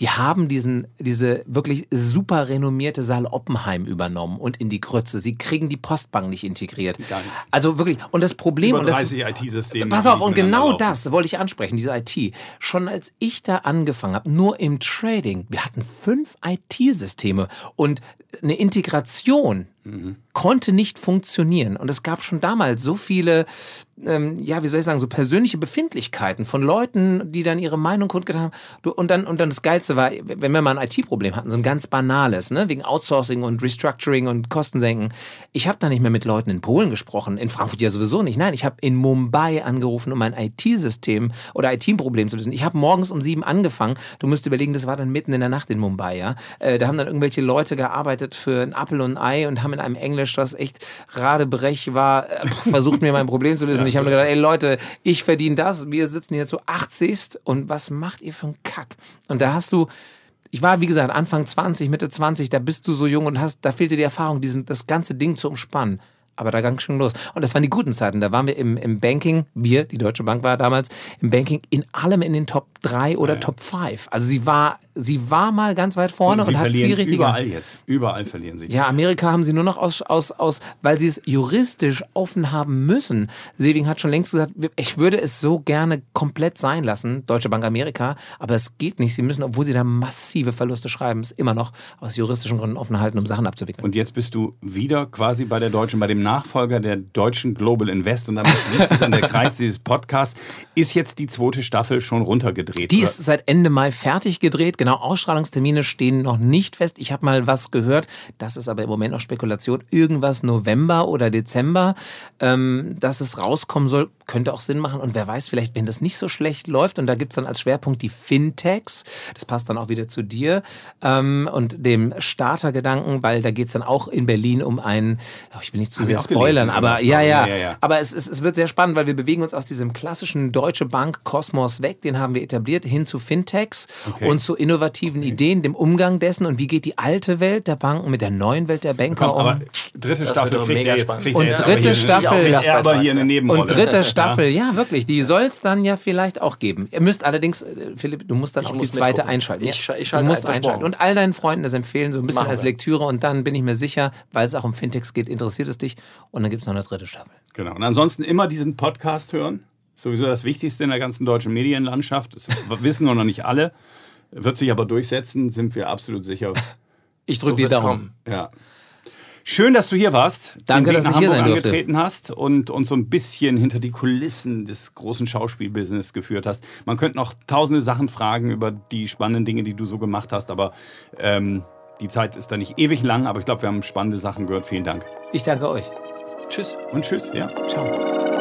Die haben diesen, diese wirklich super renommierte Saal Oppenheim übernommen und in die Grütze. Sie kriegen die Postbank nicht integriert. Also wirklich, und das Problem. Über und das, 30 IT-Systeme. Pass auf, und genau das wollte ich ansprechen, diese IT. Schon als ich da angefangen habe, nur im Trading, wir hatten fünf IT-Systeme und eine Integration konnte nicht funktionieren. Und es gab schon damals so viele, ähm, ja, wie soll ich sagen, so persönliche Befindlichkeiten von Leuten, die dann ihre Meinung kundgetan haben. Du, und, dann, und dann das Geilste war, wenn wir mal ein IT-Problem hatten, so ein ganz banales, ne, wegen Outsourcing und Restructuring und Kostensenken. Ich habe da nicht mehr mit Leuten in Polen gesprochen, in Frankfurt ja sowieso nicht. Nein, ich habe in Mumbai angerufen, um ein IT-System oder IT-Problem zu lösen. Ich habe morgens um sieben angefangen. Du musst überlegen, das war dann mitten in der Nacht in Mumbai, ja. Äh, da haben dann irgendwelche Leute gearbeitet für ein Apfel und ein Ei und haben in einem Englisch, das echt radebrech war, äh, versucht mir mein Problem zu lösen. ich habe mir gedacht, ey Leute, ich verdiene das, wir sitzen hier zu 80 und was macht ihr für einen Kack? Und da hast du ich war, wie gesagt, Anfang 20, Mitte 20, da bist du so jung und hast, da fehlte die Erfahrung, diesen, das ganze Ding zu umspannen. Aber da ging schon los. Und das waren die guten Zeiten. Da waren wir im, im Banking, wir, die Deutsche Bank war damals, im Banking in allem in den Top 3 oder Top 5. Also sie war, sie war mal ganz weit vorne Und und, hat viel richtiger. überall jetzt. Überall verlieren sie. Ja, Amerika haben sie nur noch aus, aus, aus weil sie es juristisch offen haben müssen. Seving hat schon längst gesagt, ich würde es so gerne komplett sein lassen, Deutsche Bank Amerika, aber es geht nicht. Sie müssen, obwohl sie da massive Verluste schreiben, es immer noch aus juristischen Gründen offen halten, um Sachen abzuwickeln. Und jetzt bist du wieder quasi bei der Deutschen, bei dem Nachfolger der deutschen Global Invest und damit schließt sich dann der Kreis dieses Podcasts. Ist jetzt die zweite Staffel schon runtergedreht? Die ist seit Ende Mai fertig gedreht. Genau, Ausstrahlungstermine stehen noch nicht fest. Ich habe mal was gehört. Das ist aber im Moment noch Spekulation. Irgendwas November oder Dezember, ähm, dass es rauskommen soll, könnte auch Sinn machen. Und wer weiß, vielleicht, wenn das nicht so schlecht läuft, und da gibt es dann als Schwerpunkt die Fintechs, das passt dann auch wieder zu dir ähm, und dem Startergedanken, weil da geht es dann auch in Berlin um einen, oh, ich will nicht zu Hab ich sehr auch gelesen, spoilern, aber ja, ja, Ja, ja, aber es, es, es wird sehr spannend, weil wir bewegen uns aus diesem klassischen Deutsche Bank Kosmos weg, den haben wir etabliert, hin zu Fintechs Okay. und zu innovativen Ideen, dem Umgang dessen und wie geht die alte Welt der Banken mit der neuen Welt der Banker Komm, um. aber dritte Das Staffel mega spannend. Und dritte Staffel- kriegt aber hier eine Nebenrolle. Und dritte Staffel, ja, wirklich, die soll es dann ja vielleicht auch geben. Ihr müsst allerdings, äh, Philipp, du musst dann Ich auch muss die zweite mitgucken. einschalten. Ich ich du schalte musst ein, einschalten. Und all deinen Freunden das empfehlen, so ein bisschen Machen als wir. Lektüre und dann bin ich mir sicher, weil es auch um Fintechs geht, interessiert es dich und dann gibt es noch eine dritte Staffel. Genau. Und ansonsten immer diesen Podcast hören. Sowieso das Wichtigste in der ganzen deutschen Medienlandschaft. Das wissen noch nicht alle. Wird sich aber durchsetzen, sind wir absolut sicher. Ich drücke So dir Daumen. kommen. Ja. Schön, dass du hier warst. Danke, dass ich hier sein durfte. angetreten hast und uns so ein bisschen hinter die Kulissen des großen Schauspielbusiness geführt hast. Man könnte noch tausende Sachen fragen über die spannenden Dinge, die du so gemacht hast, aber ähm, die Zeit ist da nicht ewig lang. Aber ich glaube, wir haben spannende Sachen gehört. Vielen Dank Ich danke euch. Tschüss. und tschüss. Ja, ciao.